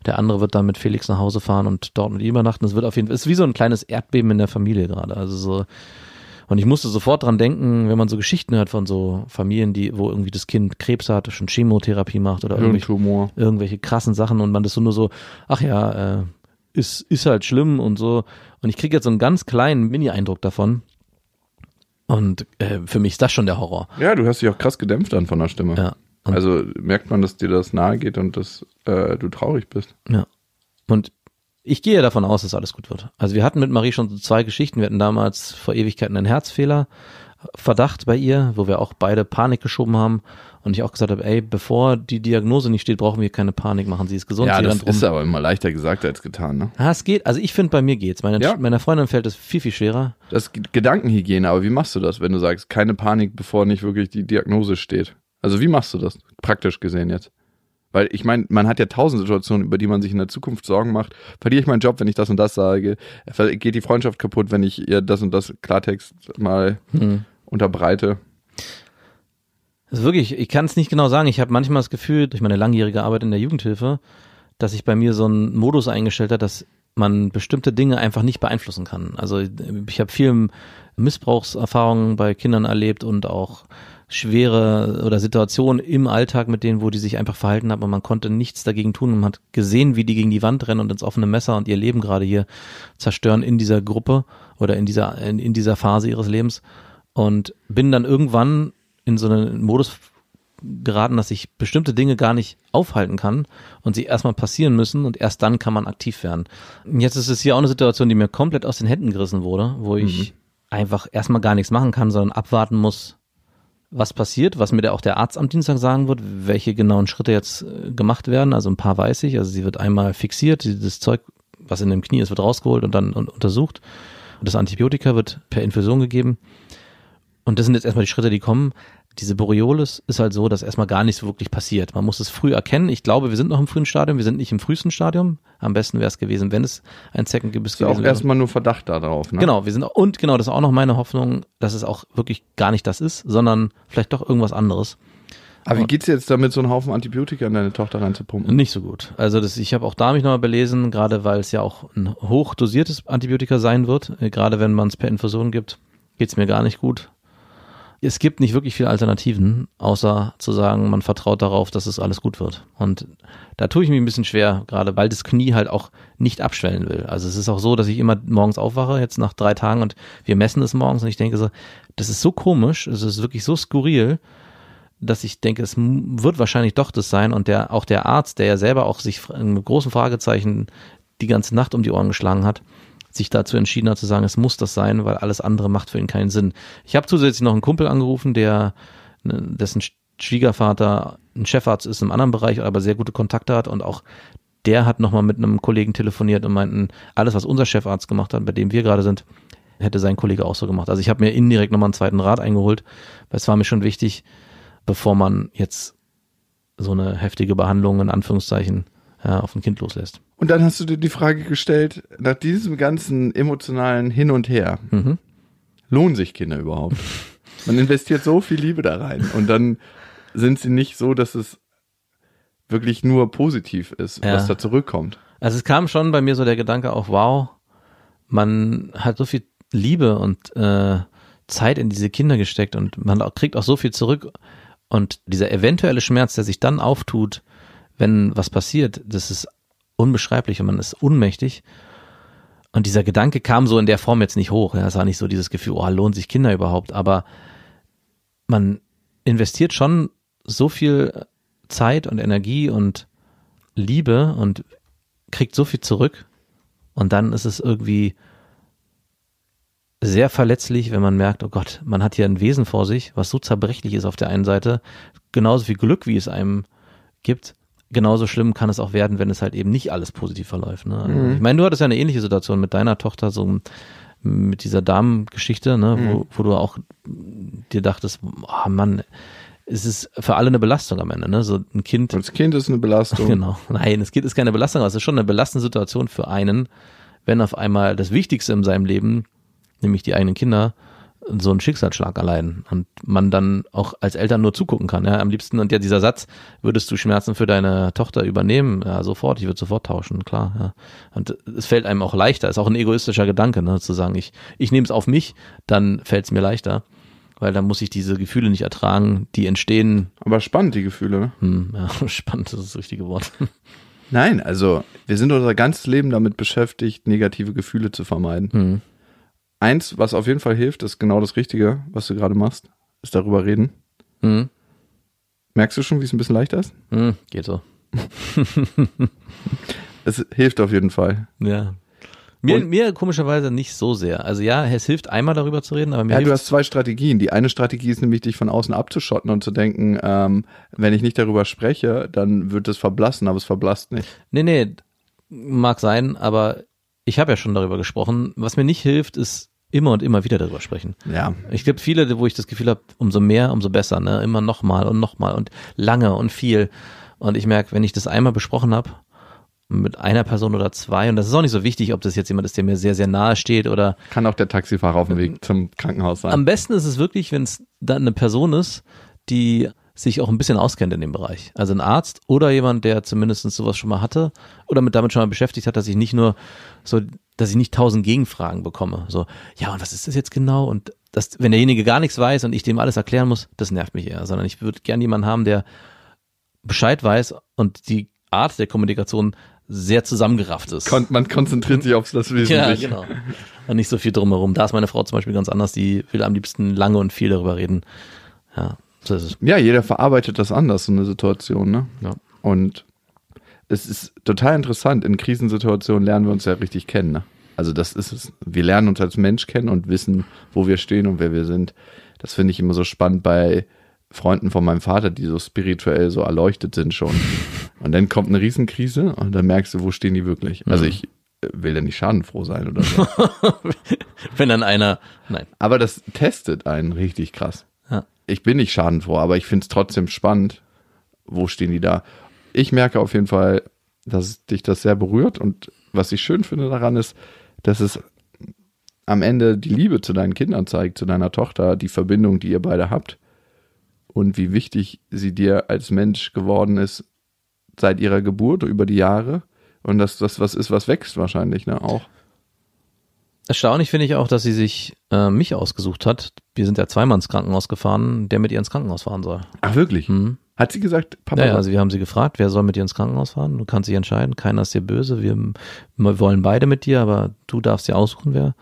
Der andere wird dann mit Felix nach Hause fahren und dort mit ihm übernachten. Es wird auf jeden Fall, es ist wie so ein kleines Erdbeben in der Familie gerade. Also so, und ich musste sofort dran denken, wenn man so Geschichten hört von so Familien, die, wo irgendwie das Kind Krebs hat, schon Chemotherapie macht oder irgendwelche, irgendwelche krassen Sachen und man das so nur so, ach ja, äh, ist, ist halt schlimm und so. Und ich kriege jetzt so einen ganz kleinen Mini-Eindruck davon. Und äh, für mich ist das schon der Horror. Ja, du hörst dich auch krass gedämpft an von der Stimme. Ja. Und, Also merkt man, dass dir das nahe geht und dass äh, du traurig bist. ja. Und ich gehe davon aus, dass alles gut wird. Also wir hatten mit Marie schon so zwei Geschichten. Wir hatten damals vor Ewigkeiten einen Herzfehler. Verdacht bei ihr, wo wir auch beide Panik geschoben haben und ich auch gesagt habe, ey, bevor die Diagnose nicht steht, brauchen wir keine Panik machen. Sie ist gesund, ja, das ist aber immer leichter gesagt als getan. Ne? Ah, es geht. Also ich finde, bei mir geht's. Meine, Ja. Meiner Freundin fällt es viel, viel schwerer. Das ist Gedankenhygiene, aber wie machst du das, wenn du sagst, keine Panik, bevor nicht wirklich die Diagnose steht? Also wie machst du das, praktisch gesehen jetzt? Weil ich meine, man hat ja tausend Situationen, über die man sich in der Zukunft Sorgen macht. Verliere ich meinen Job, wenn ich das und das sage? Geht die Freundschaft kaputt, wenn ich ihr das und das Klartext mal Hm. unterbreite? Das ist wirklich, ich kann es nicht genau sagen. Ich habe manchmal das Gefühl, durch meine langjährige Arbeit in der Jugendhilfe, dass sich bei mir so ein Modus eingestellt hat, dass man bestimmte Dinge einfach nicht beeinflussen kann. Also ich habe viel Missbrauchserfahrungen bei Kindern erlebt und auch schwere oder Situationen im Alltag mit denen, wo die sich einfach verhalten haben und man konnte nichts dagegen tun und man hat gesehen, wie die gegen die Wand rennen und ins offene Messer und ihr Leben gerade hier zerstören in dieser Gruppe oder in dieser, in, in dieser Phase ihres Lebens und bin dann irgendwann in so einen Modus geraten, dass ich bestimmte Dinge gar nicht aufhalten kann und sie erstmal passieren müssen und erst dann kann man aktiv werden. Und jetzt ist es hier auch eine Situation, die mir komplett aus den Händen gerissen wurde, wo ich Mhm. einfach erstmal gar nichts machen kann, sondern abwarten muss, was passiert, was mir der, auch der Arzt am Dienstag sagen wird, welche genauen Schritte jetzt äh, gemacht werden. Also ein paar weiß ich. Also sie wird einmal fixiert, dieses Zeug, was in dem Knie ist, wird rausgeholt und dann un- untersucht. Und das Antibiotika wird per Infusion gegeben. Und das sind jetzt erstmal die Schritte, die kommen. Diese Boreolis ist halt so, dass erstmal gar nichts wirklich passiert. Man muss es früh erkennen. Ich glaube, wir sind noch im frühen Stadium. Wir sind nicht im frühesten Stadium. Am besten wäre es gewesen, wenn es ein Zeckengebiss Ist auch gewesen wäre. erstmal nur Verdacht darauf, ne? Genau, wir sind und genau, das ist auch noch meine Hoffnung, dass es auch wirklich gar nicht das ist, sondern vielleicht doch irgendwas anderes. Aber wie geht's jetzt damit, so einen Haufen Antibiotika in deine Tochter reinzupumpen? Nicht so gut. Also das, ich habe auch da mich nochmal belesen, gerade weil es ja auch ein hochdosiertes Antibiotika sein wird, äh, gerade wenn man es per Infusion gibt, geht's mir gar nicht gut. Es gibt nicht wirklich viele Alternativen, außer zu sagen, man vertraut darauf, dass es alles gut wird. Und da tue ich mich ein bisschen schwer, gerade weil das Knie halt auch nicht abschwellen will. Also es ist auch so, dass ich immer morgens aufwache, jetzt nach drei Tagen und wir messen es morgens und ich denke so, das ist so komisch, es ist wirklich so skurril, dass ich denke, es wird wahrscheinlich doch das sein und der auch der Arzt, der ja selber auch sich mit großen Fragezeichen die ganze Nacht um die Ohren geschlagen hat, sich dazu entschieden hat zu sagen, es muss das sein, weil alles andere macht für ihn keinen Sinn. Ich habe zusätzlich noch einen Kumpel angerufen, der ne, dessen Sch- Schwiegervater ein Chefarzt ist im anderen Bereich, aber sehr gute Kontakte hat und auch der hat nochmal mit einem Kollegen telefoniert und meinten, alles, was unser Chefarzt gemacht hat, bei dem wir gerade sind, hätte sein Kollege auch so gemacht. Also ich habe mir indirekt nochmal einen zweiten Rat eingeholt, weil es war mir schon wichtig, bevor man jetzt so eine heftige Behandlung in Anführungszeichen auf ein Kind loslässt. Und dann hast du dir die Frage gestellt, nach diesem ganzen emotionalen Hin und Her, Mhm. lohnen sich Kinder überhaupt? <laughs> Man investiert so viel Liebe da rein und dann sind sie nicht so, dass es wirklich nur positiv ist, Ja. was da zurückkommt. Also es kam schon bei mir so der Gedanke auch, wow, man hat so viel Liebe und äh, Zeit in diese Kinder gesteckt und man kriegt auch so viel zurück. Und dieser eventuelle Schmerz, der sich dann auftut, wenn was passiert, das ist unbeschreiblich und man ist unmächtig. Und dieser Gedanke kam so in der Form jetzt nicht hoch. Ja, es war nicht so dieses Gefühl, oh, lohnt sich Kinder überhaupt, aber man investiert schon so viel Zeit und Energie und Liebe und kriegt so viel zurück und dann ist es irgendwie sehr verletzlich, wenn man merkt, oh Gott, man hat hier ein Wesen vor sich, was so zerbrechlich ist auf der einen Seite, genauso viel Glück, wie es einem gibt, genauso schlimm kann es auch werden, wenn es halt eben nicht alles positiv verläuft. Ne? Also Ich meine, du hattest ja eine ähnliche Situation mit deiner Tochter, so mit dieser Damengeschichte, ne, wo, wo du auch dir dachtest, oh Mann, es ist für alle eine Belastung am Ende, ne? So ein Kind das Kind ist eine Belastung. <laughs> Genau. Nein, es ist keine Belastung, aber es ist schon eine belastende Situation für einen, wenn auf einmal das Wichtigste in seinem Leben, nämlich die eigenen Kinder, so einen Schicksalsschlag erleiden und man dann auch als Eltern nur zugucken kann. Ja, am liebsten, und ja, dieser Satz, würdest du Schmerzen für deine Tochter übernehmen? Ja, sofort, ich würde sofort tauschen, klar, ja. Und es fällt einem auch leichter, ist auch ein egoistischer Gedanke, ne, zu sagen, ich, ich nehme es auf mich, dann fällt es mir leichter, weil dann muss ich diese Gefühle nicht ertragen, die entstehen, Aber spannend, die Gefühle. Ne? hm, ja, <laughs> spannend, das ist das richtige Wort. Nein, also wir sind unser ganzes Leben damit beschäftigt, negative Gefühle zu vermeiden. Hm. Eins, was auf jeden Fall hilft, ist genau das Richtige, was du gerade machst, ist darüber reden. Hm. Merkst du schon, wie es ein bisschen leichter ist? Hm, geht so. <laughs> Es hilft auf jeden Fall. Ja. Mir, Und- mir komischerweise nicht so sehr. Also ja, es hilft einmal darüber zu reden, aber mir Ja, du hast zwei Strategien. Die eine Strategie ist nämlich, dich von außen abzuschotten und zu denken, ähm, wenn ich nicht darüber spreche, dann wird es verblassen, aber es verblasst nicht. Nee, nee, mag sein, aber ich habe ja schon darüber gesprochen. Was mir nicht hilft, ist immer und immer wieder darüber sprechen. Ja. Ich gibt viele, wo ich das Gefühl habe, umso mehr, umso besser, ne? Immer nochmal und nochmal und lange und viel. Und ich merke, wenn ich das einmal besprochen habe, mit einer Person oder zwei, und das ist auch nicht so wichtig, ob das jetzt jemand ist, der mir sehr, sehr nahe steht oder Kann auch der Taxifahrer auf dem Weg zum Krankenhaus sein. Am besten ist es wirklich, wenn es dann eine Person ist, die sich auch ein bisschen auskennt in dem Bereich. Also ein Arzt oder jemand, der zumindest sowas schon mal hatte oder mit damit schon mal beschäftigt hat, dass ich nicht nur so, dass ich nicht tausend Gegenfragen bekomme. So, ja, und was ist das jetzt genau? Und das, wenn derjenige gar nichts weiß und ich dem alles erklären muss, das nervt mich eher, sondern ich würde gern jemanden haben, der Bescheid weiß und die Art der Kommunikation sehr zusammengerafft ist. Kon man konzentriert sich auf das ja, Wesentliche. genau. Und nicht so viel drumherum. Da ist meine Frau zum Beispiel ganz anders, die will am liebsten lange und viel darüber reden. Ja, so. Ja, jeder verarbeitet das anders, so eine Situation, ne? Ja. Und es ist total interessant. In Krisensituationen lernen wir uns ja richtig kennen, ne? Also das ist es. Wir lernen uns als Mensch kennen und wissen, wo wir stehen und wer wir sind. Das finde ich immer so spannend bei Freunden von meinem Vater, die so spirituell so erleuchtet sind schon. Und dann kommt eine Riesenkrise und dann merkst du, wo stehen die wirklich. Also ich äh, will ja nicht schadenfroh sein oder so. <laughs> Wenn dann einer, nein. Aber das testet einen richtig krass. Ich bin nicht schadenfroh, aber ich finde es trotzdem spannend. Wo stehen die da? Ich merke auf jeden Fall, dass dich das sehr berührt und was ich schön finde daran ist, dass es am Ende die Liebe zu deinen Kindern zeigt, zu deiner Tochter, die Verbindung, die ihr beide habt und wie wichtig sie dir als Mensch geworden ist seit ihrer Geburt über die Jahre und dass das was ist, was wächst wahrscheinlich, ne, auch. Erstaunlich finde ich auch, dass sie sich äh, mich ausgesucht hat. Wir sind ja zweimal ins Krankenhaus gefahren, der mit ihr ins Krankenhaus fahren soll. Ach wirklich? Mhm. Hat sie gesagt, Papa? Naja, also wir haben sie gefragt, wer soll mit dir ins Krankenhaus fahren? Du kannst dich entscheiden, keiner ist dir böse, wir, wir wollen beide mit dir, aber du darfst dir aussuchen, wer.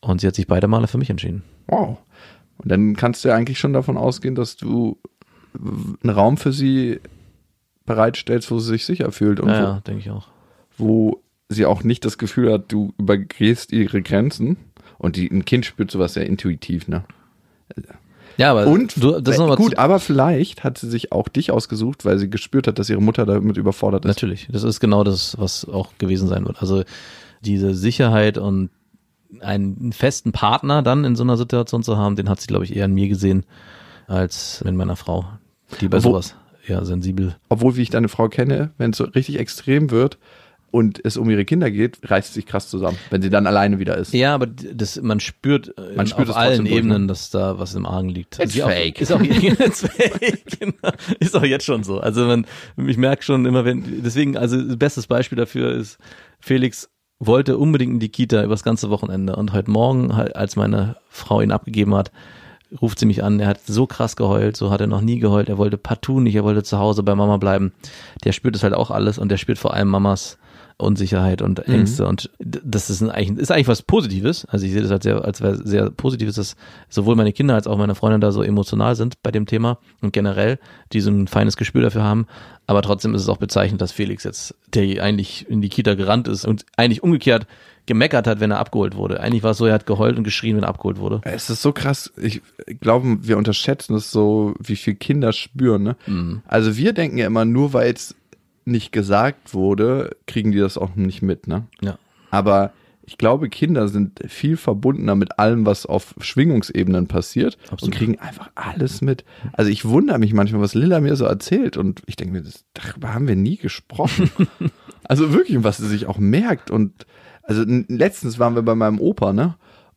Und sie hat sich beide Male für mich entschieden. Wow. Und dann kannst du ja eigentlich schon davon ausgehen, dass du einen Raum für sie bereitstellst, wo sie sich sicher fühlt und Ja, ja, denke ich auch. wo, wo sie auch nicht das Gefühl hat, du übergehst ihre Grenzen. Und die, ein Kind spürt sowas sehr intuitiv, ne? Ja, aber Und du, das ist gut, aber vielleicht hat sie sich auch dich ausgesucht, weil sie gespürt hat, dass ihre Mutter damit überfordert ist. Natürlich, das ist genau das, was auch gewesen sein wird. Also diese Sicherheit und einen festen Partner dann in so einer Situation zu haben, den hat sie, glaube ich, eher in mir gesehen als in meiner Frau, die bei Wo- sowas eher sensibel. Obwohl, wie ich deine Frau kenne, wenn es so richtig extrem wird und es um ihre Kinder geht, reißt sich krass zusammen, wenn sie dann alleine wieder ist. Ja, aber das, man spürt, äh, Man spürt auf allen durch, Ebenen, ne? dass da was im Argen liegt. It's Sie auch, fake. Ist auch, <laughs> it's fake, genau. Ist auch jetzt schon so. Also man, ich merke schon immer, wenn, deswegen, also das bestes Beispiel dafür ist, Felix wollte unbedingt in die Kita übers ganze Wochenende und heute Morgen, halt, als meine Frau ihn abgegeben hat, ruft sie mich an, er hat so krass geheult, so hat er noch nie geheult, er wollte partout nicht, er wollte zu Hause bei Mama bleiben. Der spürt es halt auch alles und der spürt vor allem Mamas Unsicherheit und Ängste und d- das ist eigentlich, ist eigentlich was Positives. Also ich sehe das als sehr, als sehr Positives, dass sowohl meine Kinder als auch meine Freundin da so emotional sind bei dem Thema und generell, die so ein feines Gespür dafür haben. Aber trotzdem ist es auch bezeichnend, dass Felix jetzt, der eigentlich in die Kita gerannt ist und eigentlich umgekehrt gemeckert hat, wenn er abgeholt wurde. Eigentlich war es so, er hat geheult und geschrien, wenn er abgeholt wurde. Es ist so krass. Ich glaube, wir unterschätzen es so, wie viel Kinder spüren. Ne? Mhm. Also wir denken ja immer, nur weil es nicht gesagt wurde, kriegen die das auch nicht mit. Ne? Ja. Aber ich glaube, Kinder sind viel verbundener mit allem, was auf Schwingungsebenen passiert Absolut. und kriegen einfach alles mit. Also ich wundere mich manchmal, was Lilla mir so erzählt und ich denke mir, das, darüber haben wir nie gesprochen. <laughs> also wirklich, was sie sich auch merkt und also letztens waren wir bei meinem Opa, ne?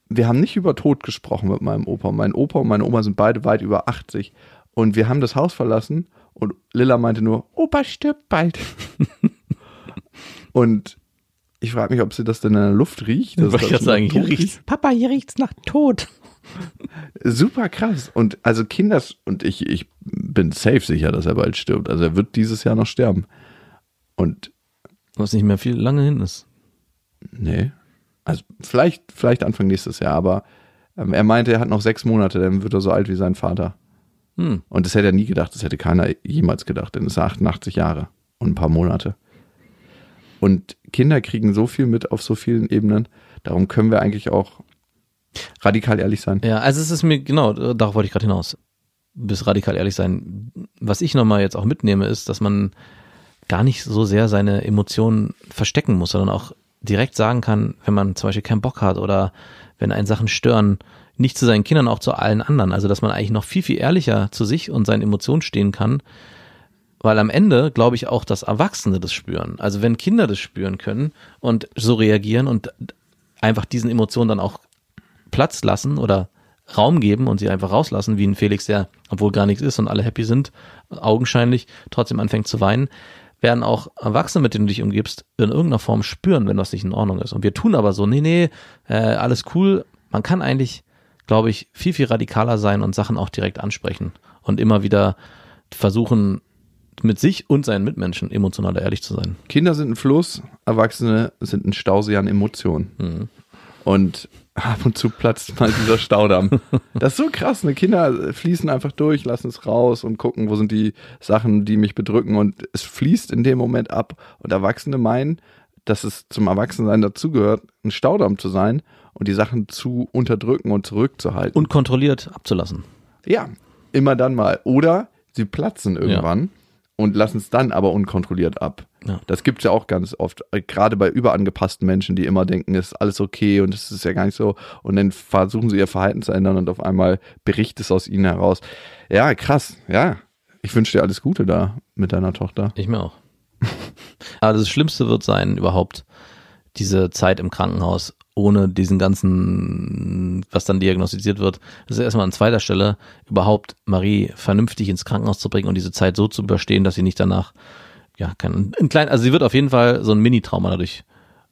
Wir haben nicht über Tod gesprochen mit meinem Opa. Mein Opa und meine Oma sind beide weit über 80 und wir haben das Haus verlassen und Lilla meinte nur, Opa stirbt bald. <laughs> und ich frage mich, ob sie das denn in der Luft riecht. dass ich das sagen, hier riecht's, Papa, hier riecht's nach Tod. Super krass. Und also Kinder, und ich, ich bin safe sicher, dass er bald stirbt. Also er wird dieses Jahr noch sterben. Und Was nicht mehr viel lange hin ist. nee, also vielleicht, vielleicht Anfang nächstes Jahr, aber ähm, er meinte, er hat noch sechs Monate, dann wird er so alt wie sein Vater. Hm. Und das hätte er nie gedacht, das hätte keiner jemals gedacht, denn es ist 88 Jahre und ein paar Monate. Und Kinder kriegen so viel mit auf so vielen Ebenen, darum können wir eigentlich auch radikal ehrlich sein. Ja, also es ist mir, genau, darauf wollte ich gerade hinaus. Bis radikal ehrlich sein. Was ich nochmal jetzt auch mitnehme, ist, dass man gar nicht so sehr seine Emotionen verstecken muss, sondern auch direkt sagen kann, wenn man zum Beispiel keinen Bock hat oder wenn einen Sachen stören, nicht zu seinen Kindern, auch zu allen anderen. Also, dass man eigentlich noch viel, viel ehrlicher zu sich und seinen Emotionen stehen kann, weil am Ende glaube ich auch, dass Erwachsene das spüren. Also wenn Kinder das spüren können und so reagieren und einfach diesen Emotionen dann auch Platz lassen oder Raum geben und sie einfach rauslassen, wie ein Felix, der, obwohl gar nichts ist und alle happy sind, augenscheinlich trotzdem anfängt zu weinen, werden auch Erwachsene, mit denen du dich umgibst, in irgendeiner Form spüren, wenn was nicht in Ordnung ist. Und wir tun aber so, nee, nee, äh, alles cool. Man kann eigentlich, glaube ich, viel, viel radikaler sein und Sachen auch direkt ansprechen und immer wieder versuchen, mit sich und seinen Mitmenschen emotional ehrlich zu sein. Kinder sind ein Fluss, Erwachsene sind ein Stausee an Emotionen. Mhm. Und ab und zu platzt mal dieser Staudamm. <laughs> Das ist so krass. Ne? Kinder fließen einfach durch, lassen es raus und gucken, wo sind die Sachen, die mich bedrücken. Und es fließt in dem Moment ab. Und Erwachsene meinen, dass es zum Erwachsensein dazugehört, ein Staudamm zu sein und die Sachen zu unterdrücken und zurückzuhalten. Und kontrolliert abzulassen. Ja, immer dann mal. Oder sie platzen irgendwann und lassen es dann aber unkontrolliert ab. Ja. Das gibt's ja auch ganz oft, äh, gerade bei überangepassten Menschen, die immer denken, es ist alles okay und es ist ja gar nicht so. Und dann versuchen sie ihr Verhalten zu ändern und auf einmal bricht es aus ihnen heraus. Ja, krass, ja. Ich wünsche dir alles Gute da mit deiner Tochter. Ich mir auch. <laughs> Aber das Schlimmste wird sein, überhaupt diese Zeit im Krankenhaus ohne diesen ganzen, was dann diagnostiziert wird. Das ist erstmal an zweiter Stelle, überhaupt Marie vernünftig ins Krankenhaus zu bringen und diese Zeit so zu überstehen, dass sie nicht danach, ja, kein, ein klein, also sie wird auf jeden Fall so ein Mini-Trauma dadurch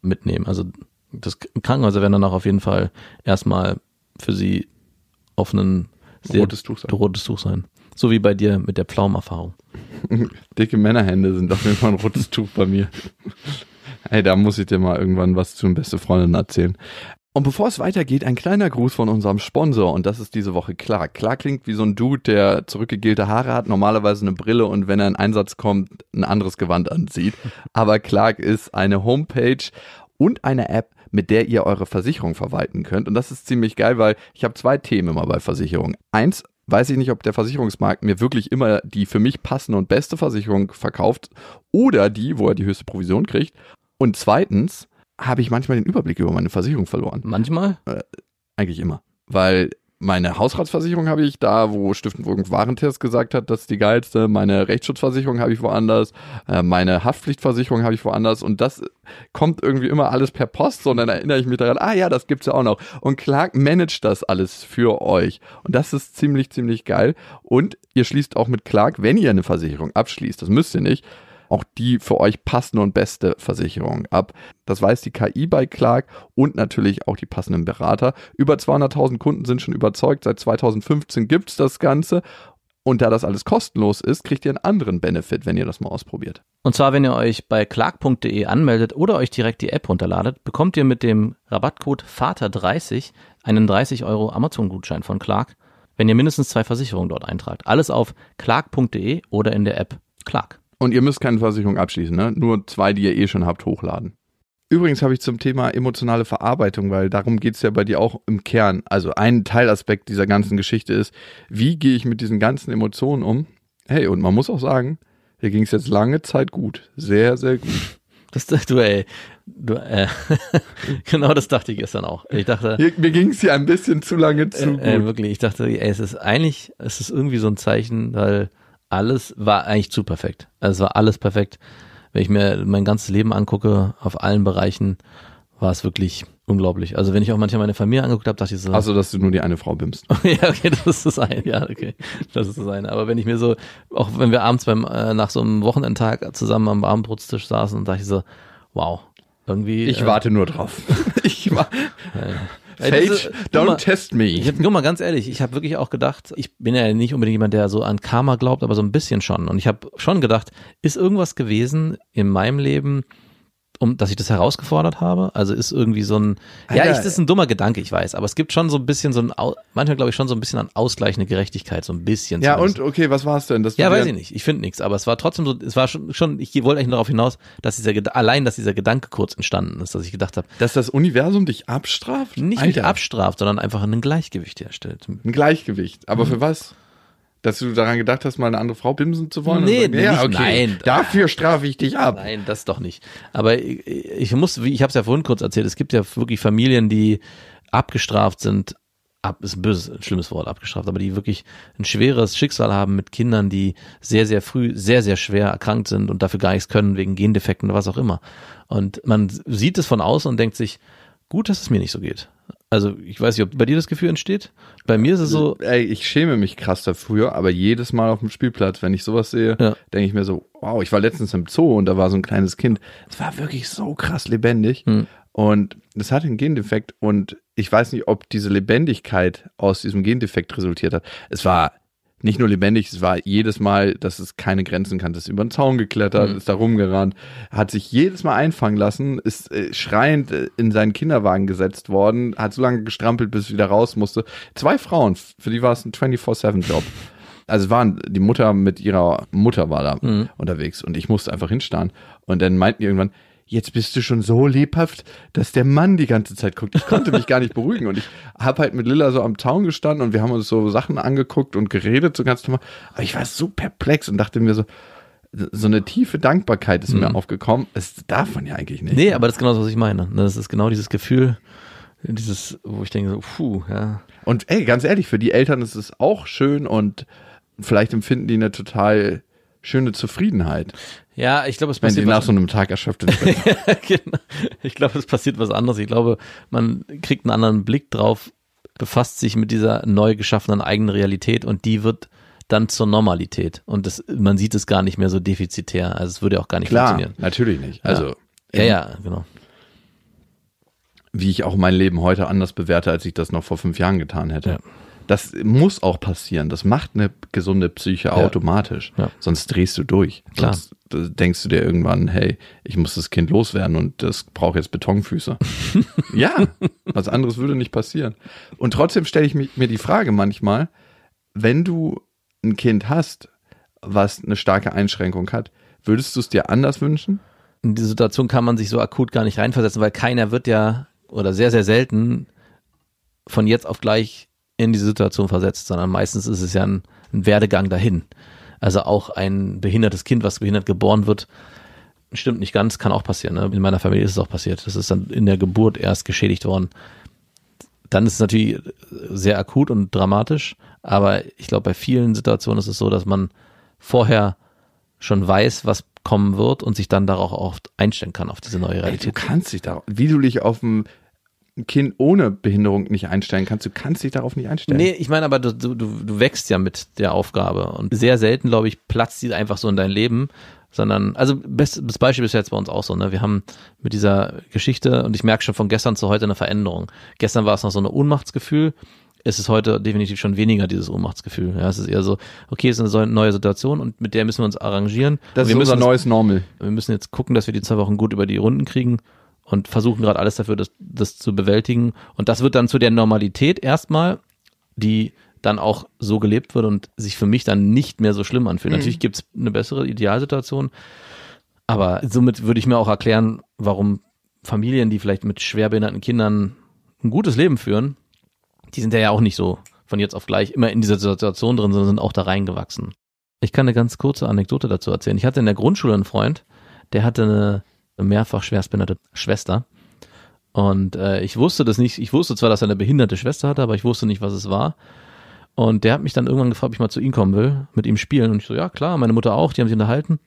mitnehmen. Also das Krankenhäuser werden danach auf jeden Fall erstmal für sie auf einen sehr Rotes Tuch sein. rotes Tuch sein. So wie bei dir mit der Pflaumenerfahrung. <laughs> Dicke Männerhände sind auf jeden Fall ein rotes Tuch bei mir. Ey, da muss ich dir mal irgendwann was zu beste Freundin erzählen. Und bevor es weitergeht, ein kleiner Gruß von unserem Sponsor und das ist diese Woche Clark. Clark klingt wie so ein Dude, der zurückgegelte Haare hat, normalerweise eine Brille und wenn er in Einsatz kommt, ein anderes Gewand anzieht. Aber Clark ist eine Homepage und eine App, mit der ihr eure Versicherung verwalten könnt. Und das ist ziemlich geil, weil ich habe zwei Themen immer bei Versicherungen. Eins, weiß ich nicht, ob der Versicherungsmarkt mir wirklich immer die für mich passende und beste Versicherung verkauft oder die, wo er die höchste Provision kriegt. Und zweitens habe ich manchmal den Überblick über meine Versicherung verloren. Manchmal? Eigentlich immer. Weil meine Hausratsversicherung habe ich da, wo Stiftung Warentest gesagt hat, das ist die geilste. Meine Rechtsschutzversicherung habe ich woanders. Äh, meine Haftpflichtversicherung habe ich woanders. Und das kommt irgendwie immer alles per Post. Und dann erinnere ich mich daran, ah ja, das gibt's ja auch noch. Und Clark managt das alles für euch. Und das ist ziemlich, ziemlich geil. Und ihr schließt auch mit Clark, wenn ihr eine Versicherung abschließt, das müsst ihr nicht, auch die für euch passende und beste Versicherung ab. Das weiß die KI bei Clark und natürlich auch die passenden Berater. Über 200.000 Kunden sind schon überzeugt. Seit 2015 gibt's das Ganze. Und da das alles kostenlos ist, kriegt ihr einen anderen Benefit, wenn ihr das mal ausprobiert. Und zwar, wenn ihr euch bei clark.de anmeldet oder euch direkt die App runterladet, bekommt ihr mit dem Rabattcode Vater30 einen 30 Euro Amazon-Gutschein von Clark, wenn ihr mindestens zwei Versicherungen dort eintragt. Alles auf clark.de oder in der App Clark. Und ihr müsst keine Versicherung abschließen, ne? Nur zwei, die ihr eh schon habt, hochladen. Übrigens habe ich zum Thema emotionale Verarbeitung, weil darum geht's ja bei dir auch im Kern. Also ein Teilaspekt dieser ganzen Geschichte ist, wie gehe ich mit diesen ganzen Emotionen um? Hey, und man muss auch sagen, hier ging's jetzt lange Zeit gut. Sehr, sehr gut. Das, du, ey, du, äh, <laughs> genau das dachte ich gestern auch. Ich dachte, Hier, mir ging's hier ein bisschen zu lange zu gut. äh, äh, wirklich, ich dachte, ey, es ist eigentlich, es ist irgendwie so ein Zeichen, weil alles war eigentlich zu perfekt. Also es war alles perfekt. Wenn ich mir mein ganzes Leben angucke, auf allen Bereichen, war es wirklich unglaublich. Also wenn ich auch manchmal meine Familie angeguckt habe, dachte ich so, Also, dass du nur die eine Frau bimmst. <laughs> ja, okay, das ist das eine. Ja, okay, das ist das eine. Aber wenn ich mir so, auch wenn wir abends beim äh, nach so einem Wochenendtag zusammen am Abendbrotstisch saßen, dachte ich so, wow, irgendwie. Ich äh, warte nur drauf. <laughs> ich war. Guck don't mal, test me. Ich hab, guck mal, ganz ehrlich, ich habe wirklich auch gedacht, ich bin ja nicht unbedingt jemand, der so an Karma glaubt, aber so ein bisschen schon. Und ich habe schon gedacht, ist irgendwas gewesen in meinem Leben, um, dass ich das herausgefordert habe? Also ist irgendwie so ein, ja, Alter. ich, das ist ein dummer Gedanke, ich weiß, aber es gibt schon so ein bisschen so ein, manchmal glaube ich schon so ein bisschen an ausgleichende Gerechtigkeit, so ein bisschen. ja, zumindest. und okay, was war's denn? Dass du Ja, weiß ich nicht. Ich finde nichts, aber es war trotzdem so, es war schon, schon ich wollte eigentlich nur darauf hinaus, dass dieser allein, dass dieser Gedanke kurz entstanden ist, dass ich gedacht habe, Dass das Universum dich abstraft? nicht mich abstraft, sondern einfach ein Gleichgewicht herstellt. Ein Gleichgewicht. Aber Mhm. für was? Dass du daran gedacht hast, mal eine andere Frau bimsen zu wollen? Nee, sagen, ja, okay. nein. Dafür strafe ich dich ab. Nein, das doch nicht. Aber ich, ich muss, wie ich habe es ja vorhin kurz erzählt, es gibt ja wirklich Familien, die abgestraft sind. Ab ist ein böses, ein schlimmes Wort, abgestraft, aber die wirklich ein schweres Schicksal haben mit Kindern, die sehr, sehr früh, sehr, sehr schwer erkrankt sind und dafür gar nichts können wegen Gendefekten oder was auch immer. Und man sieht es von außen und denkt sich, gut, dass es mir nicht so geht. Also ich weiß nicht, ob bei dir das Gefühl entsteht. Bei mir ist es so, Ey, ich schäme mich krass dafür, aber jedes Mal auf dem Spielplatz, wenn ich sowas sehe, Ja. denke ich mir so, wow, ich war letztens im Zoo und da war so ein kleines Kind. Es war wirklich so krass lebendig. Hm. Und es hatte einen Gendefekt und ich weiß nicht, ob diese Lebendigkeit aus diesem Gendefekt resultiert hat. Es war nicht nur lebendig, es war jedes Mal, dass es keine Grenzen kannte. Es ist über den Zaun geklettert, Mhm. ist da rumgerannt, hat sich jedes Mal einfangen lassen, ist äh, schreiend äh, in seinen Kinderwagen gesetzt worden, hat so lange gestrampelt, bis es wieder raus musste. Zwei Frauen, für die war es ein 24-7-Job. Also es waren, die Mutter mit ihrer Mutter war da Mhm. unterwegs und ich musste einfach hinstarren. Und dann meinten die irgendwann, jetzt bist du schon so lebhaft, dass der Mann die ganze Zeit guckt. Ich konnte mich gar nicht beruhigen und ich habe halt mit Lilla so am Zaun gestanden und wir haben uns so Sachen angeguckt und geredet so ganz normal. Aber ich war so perplex und dachte mir so, so eine tiefe Dankbarkeit ist mir aufgekommen. Das darf man ja eigentlich nicht. Mhm. nee, aber das ist genau das, was ich meine. Ne, Das ist genau dieses Gefühl, dieses, wo ich denke so, puh, ja. Und ey, ganz ehrlich, für die Eltern ist es auch schön und vielleicht empfinden die eine total schöne Zufriedenheit, Ja, ich glaube, es wenn die passiert nach so einem Tag erschöpft sind. <laughs> genau. Ich glaube, es passiert was anderes. Ich glaube, man kriegt einen anderen Blick drauf, befasst sich mit dieser neu geschaffenen eigenen Realität und die wird dann zur Normalität. Und das, man sieht es gar nicht mehr so defizitär. Also es würde auch gar nicht Klar, funktionieren. natürlich nicht. Also, Ja, ja, genau. wie ich auch mein Leben heute anders bewerte, als ich das noch vor fünf Jahren getan hätte. Ja. Das muss auch passieren. Das macht eine gesunde Psyche automatisch. Ja. Sonst drehst du durch. Klar. Sonst äh, denkst du dir irgendwann, hey, ich muss das Kind loswerden und das braucht jetzt Betonfüße. <laughs> ja, was anderes würde nicht passieren. Und trotzdem stelle ich mi- mir die Frage manchmal, wenn du ein Kind hast, was eine starke Einschränkung hat, würdest du es dir anders wünschen? In diese Situation kann man sich so akut gar nicht reinversetzen, weil keiner wird ja oder sehr, sehr selten von jetzt auf gleich in diese Situation versetzt, sondern meistens ist es ja ein, ein Werdegang dahin. Also auch ein behindertes Kind, was behindert geboren wird, stimmt nicht ganz, kann auch passieren. Ne? In meiner Familie ist es auch passiert. Das ist dann in der Geburt erst geschädigt worden. Dann ist es natürlich sehr akut und dramatisch, aber ich glaube, bei vielen Situationen ist es so, dass man vorher schon weiß, was kommen wird und sich dann darauf auch einstellen kann, auf diese neue Ey, du Realität. kannst dich darauf, wie du dich auf ein Kind ohne Behinderung nicht einstellen kannst, du kannst dich darauf nicht einstellen. Nee, ich meine aber, du, du, du wächst ja mit der Aufgabe und sehr selten, glaube ich, platzt die einfach so in dein Leben, sondern, also best- das Beispiel ist jetzt bei uns auch so, ne? Wir haben mit dieser Geschichte und ich merke schon von gestern zu heute eine Veränderung. Gestern war es noch so ein Ohnmachtsgefühl, es ist heute definitiv schon weniger dieses Ohnmachtsgefühl. Ja, es ist eher so, okay, es ist eine neue Situation und mit der müssen wir uns arrangieren. das Und ist wir unser müssen neues Normal. wir müssen jetzt gucken, dass wir die zwei Wochen gut über die Runden kriegen und versuchen gerade alles dafür, das, das zu bewältigen. Und das wird dann zu der Normalität erstmal, die dann auch so gelebt wird und sich für mich dann nicht mehr so schlimm anfühlt. Natürlich gibt's eine bessere Idealsituation, aber somit würde ich mir auch erklären, warum Familien, die vielleicht mit schwerbehinderten Kindern ein gutes Leben führen, die sind ja auch nicht so von jetzt auf gleich immer in dieser Situation drin, sondern sind auch da reingewachsen. Ich kann eine ganz kurze Anekdote dazu erzählen. Ich hatte in der Grundschule einen Freund, der hatte eine mehrfach schwerstbehinderte Schwester. Und äh, ich wusste das nicht. Ich wusste zwar, dass er eine behinderte Schwester hatte, aber ich wusste nicht, was es war. Und der hat mich dann irgendwann gefragt, ob ich mal zu ihm kommen will, mit ihm spielen. Und ich so, ja klar, meine Mutter auch, die haben sich unterhalten.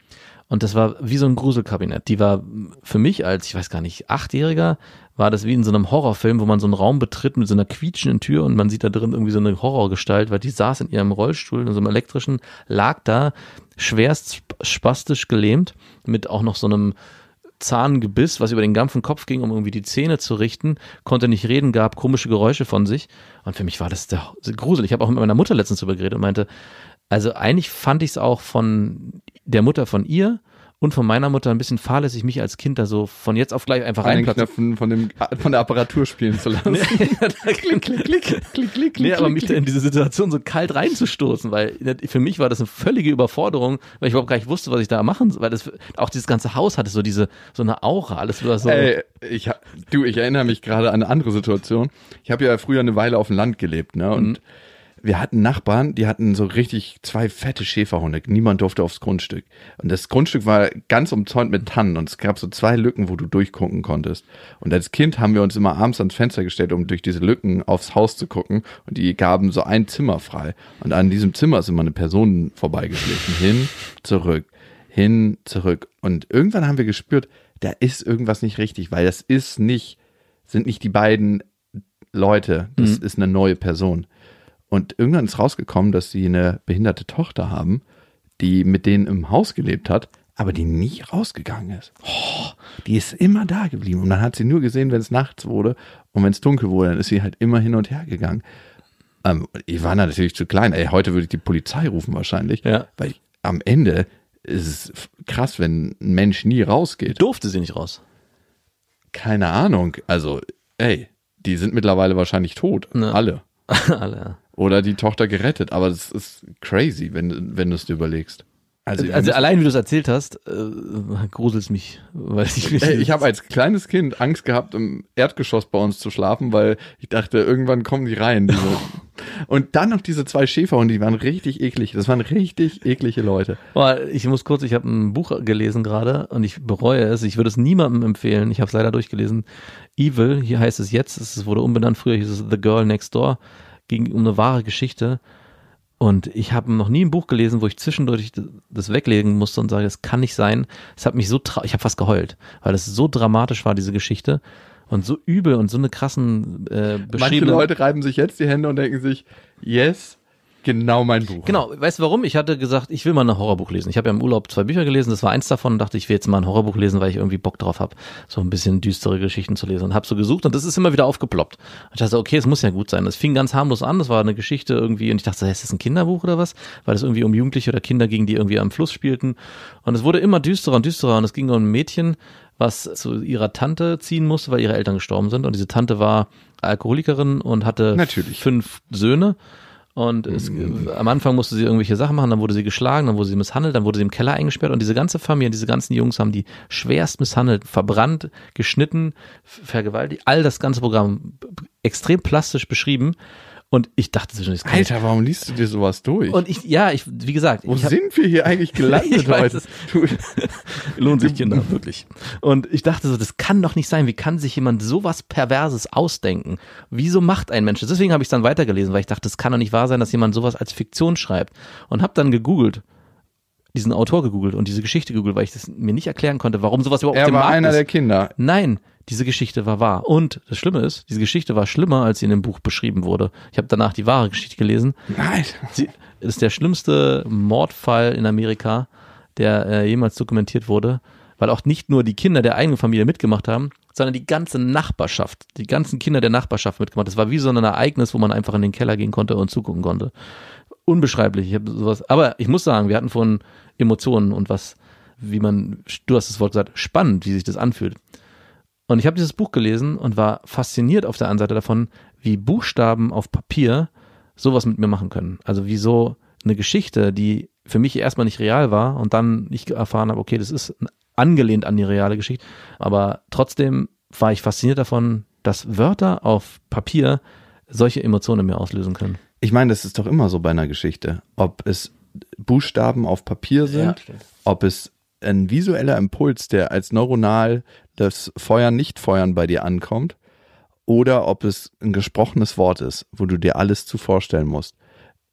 Und das war wie so ein Gruselkabinett. Die war für mich als, ich weiß gar nicht, Achtjähriger, war das wie in so einem Horrorfilm, wo man so einen Raum betritt mit so einer quietschenden Tür und man sieht da drin irgendwie so eine Horrorgestalt, weil die saß in ihrem Rollstuhl, in so einem elektrischen, lag da schwerst sp- spastisch gelähmt, mit auch noch so einem Zahngebiss, was über den ganzen Kopf ging, um irgendwie die Zähne zu richten, konnte nicht reden, gab komische Geräusche von sich. Und für mich war das der Grusel. Ich habe auch mit meiner Mutter letztens drüber geredet und meinte, also eigentlich fand ich es auch von der Mutter von ihr und von meiner Mutter ein bisschen fahrlässig, mich als Kind da so von jetzt auf gleich einfach reinplatzen. Von, dem, von der Apparatur spielen zu lassen. <laughs> klick, klick, klick, klick, klick, Nee, aber mich da in diese Situation so kalt reinzustoßen, weil für mich war das eine völlige Überforderung, weil ich überhaupt gar nicht wusste, was ich da machen soll, weil das, auch dieses ganze Haus hatte so diese, so eine Aura, alles war so. Ey, ich, du, ich erinnere mich gerade an eine andere Situation. Ich habe ja früher eine Weile auf dem Land gelebt, ne? Und Mhm. Wir hatten Nachbarn, die hatten so richtig zwei fette Schäferhunde. Niemand durfte aufs Grundstück. Und das Grundstück war ganz umzäunt mit Tannen und es gab so zwei Lücken, wo du durchgucken konntest. Und als Kind haben wir uns immer abends ans Fenster gestellt, um durch diese Lücken aufs Haus zu gucken. Und die gaben so ein Zimmer frei. Und an diesem Zimmer ist immer eine Person vorbeigeschlichen. Hin, zurück, hin, zurück. Und irgendwann haben wir gespürt, da ist irgendwas nicht richtig, weil das ist nicht sind nicht die beiden Leute, das Mhm. ist eine neue Person. Und irgendwann ist rausgekommen, dass sie eine behinderte Tochter haben, die mit denen im Haus gelebt hat, aber die nie rausgegangen ist. Oh, die ist immer da geblieben. Und dann hat sie nur gesehen, wenn es nachts wurde und wenn es dunkel wurde, dann ist sie halt immer hin und her gegangen. Ähm, ich war natürlich zu klein. Ey, heute würde ich die Polizei rufen wahrscheinlich. Ja. Weil am Ende ist es krass, wenn ein Mensch nie rausgeht. Durfte sie nicht raus. Keine Ahnung. Also, ey, die sind mittlerweile wahrscheinlich tot. Ne. Alle. <laughs> Alle, ja. Oder die Tochter gerettet. Aber das ist crazy, wenn, wenn du es dir überlegst. Also, Also allein wie du es erzählt hast, äh, gruselt mich, <laughs> weil ich mich ich habe <laughs> als kleines Kind Angst gehabt, im Erdgeschoss bei uns zu schlafen, weil ich dachte, irgendwann kommen die rein. Diese. <laughs> Und dann noch diese zwei Schäferhunde, die waren richtig eklig. Das waren richtig eklige Leute. Boah, ich muss kurz, ich habe ein Buch gelesen gerade und ich bereue es. Ich würde es niemandem empfehlen. Ich habe es leider durchgelesen. Evil, hier heißt es jetzt, es wurde umbenannt, früher hieß es The Girl Next Door, ging um eine wahre Geschichte. Und ich habe noch nie ein Buch gelesen, wo ich zwischendurch das weglegen musste und sage, es kann nicht sein. Es hat mich so, ich habe fast geheult, weil es so dramatisch war, diese Geschichte. Und so übel und so eine krassen äh, Manche Leute reiben sich jetzt die Hände und denken sich, yes, genau mein Buch. Genau, weißt du warum? Ich hatte gesagt, ich will mal ein Horrorbuch lesen. Ich habe ja im Urlaub zwei Bücher gelesen, das war eins davon und dachte, ich will jetzt mal ein Horrorbuch lesen, weil ich irgendwie Bock drauf habe, so ein bisschen düstere Geschichten zu lesen und habe so gesucht und das ist immer wieder aufgeploppt. Und ich dachte, okay, es muss ja gut sein. Das fing ganz harmlos an, das war eine Geschichte irgendwie und ich dachte, ist das ein Kinderbuch oder was? Weil es irgendwie um Jugendliche oder Kinder ging, die irgendwie am Fluss spielten und es wurde immer düsterer und düsterer und es ging um ein Mädchen, was zu ihrer Tante ziehen musste, weil ihre Eltern gestorben sind und diese Tante war Alkoholikerin und hatte Natürlich. fünf Söhne und es, am Anfang musste sie irgendwelche Sachen machen, dann wurde sie geschlagen, dann wurde sie misshandelt, dann wurde sie im Keller eingesperrt. Und diese ganze Familie, diese ganzen Jungs haben die schwerst misshandelt, verbrannt, geschnitten, vergewaltigt, all das ganze Programm extrem plastisch beschrieben und ich dachte zwischendurch, das kann Alter, warum liest du dir sowas durch? und ich, ja, ich, wie gesagt, Wo hab, sind wir hier eigentlich <laughs> gelandet weiß heute? Du, lohnt sich Kinder, <laughs> wirklich. Und ich dachte so, das kann doch nicht sein. Wie kann sich jemand sowas Perverses ausdenken? Wieso macht ein Mensch das? Deswegen habe ich es dann weitergelesen, weil ich dachte, das kann doch nicht wahr sein, dass jemand sowas als Fiktion schreibt. Und habe dann gegoogelt, diesen Autor gegoogelt und diese Geschichte gegoogelt, weil ich das mir nicht erklären konnte, warum sowas überhaupt auf er dem war Markt einer ist. der Kinder. Nein, diese Geschichte war wahr. Und das Schlimme ist, diese Geschichte war schlimmer, als sie in dem Buch beschrieben wurde. Ich habe danach die wahre Geschichte gelesen. Nein. Sie ist der schlimmste Mordfall in Amerika, der äh, jemals dokumentiert wurde, weil auch nicht nur die Kinder der eigenen Familie mitgemacht haben, sondern die ganze Nachbarschaft, die ganzen Kinder der Nachbarschaft mitgemacht. Das war wie so ein Ereignis, wo man einfach in den Keller gehen konnte und zugucken konnte. Unbeschreiblich. Ich habe sowas. Aber ich muss sagen, wir hatten von Emotionen und was, wie man, du hast das Wort gesagt, spannend, wie sich das anfühlt. Und ich habe dieses Buch gelesen und war fasziniert auf der einen Seite davon, wie Buchstaben auf Papier sowas mit mir machen können. Also wie so eine Geschichte, die für mich erstmal nicht real war und dann ich erfahren habe, okay, das ist angelehnt an die reale Geschichte. Aber trotzdem war ich fasziniert davon, dass Wörter auf Papier solche Emotionen in mir auslösen können. Ich meine, das ist doch immer so bei einer Geschichte. Ob es Buchstaben auf Papier sind, Ja, ob es ein visueller Impuls, der als neuronal das Feuern, Nicht-Feuern bei dir ankommt, oder ob es ein gesprochenes Wort ist, wo du dir alles zu vorstellen musst.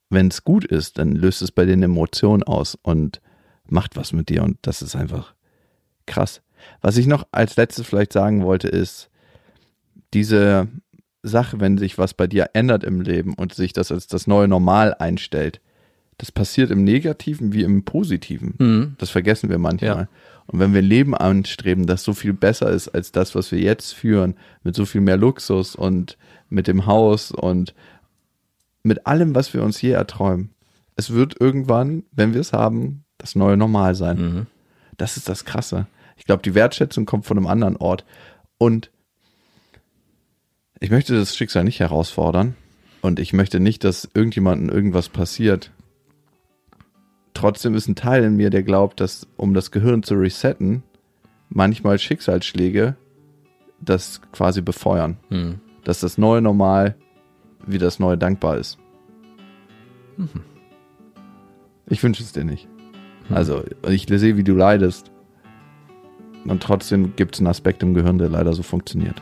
Wenn es gut ist, dann löst es bei den Emotionen aus und macht was mit dir und das ist einfach krass. Was ich noch als letztes vielleicht sagen wollte, ist, diese Sache, wenn sich was bei dir ändert im Leben und sich das als das neue Normal einstellt, das passiert im Negativen wie im Positiven. Mhm. Das vergessen wir manchmal. Ja. Und wenn wir ein Leben anstreben, das so viel besser ist als das, was wir jetzt führen, mit so viel mehr Luxus und mit dem Haus und mit allem, was wir uns je erträumen, es wird irgendwann, wenn wir es haben, das neue Normal sein. Mhm. Das ist das Krasse. Ich glaube, die Wertschätzung kommt von einem anderen Ort. Und ich möchte das Schicksal nicht herausfordern. Und ich möchte nicht, dass irgendjemandem irgendwas passiert. Trotzdem ist ein Teil in mir, der glaubt, dass, um das Gehirn zu resetten, manchmal Schicksalsschläge das quasi befeuern. Mhm. Dass das neue Normal wie das neue dankbar ist. Ich wünsche es dir nicht. Also, ich sehe, wie du leidest. Und trotzdem gibt es einen Aspekt im Gehirn, der leider so funktioniert.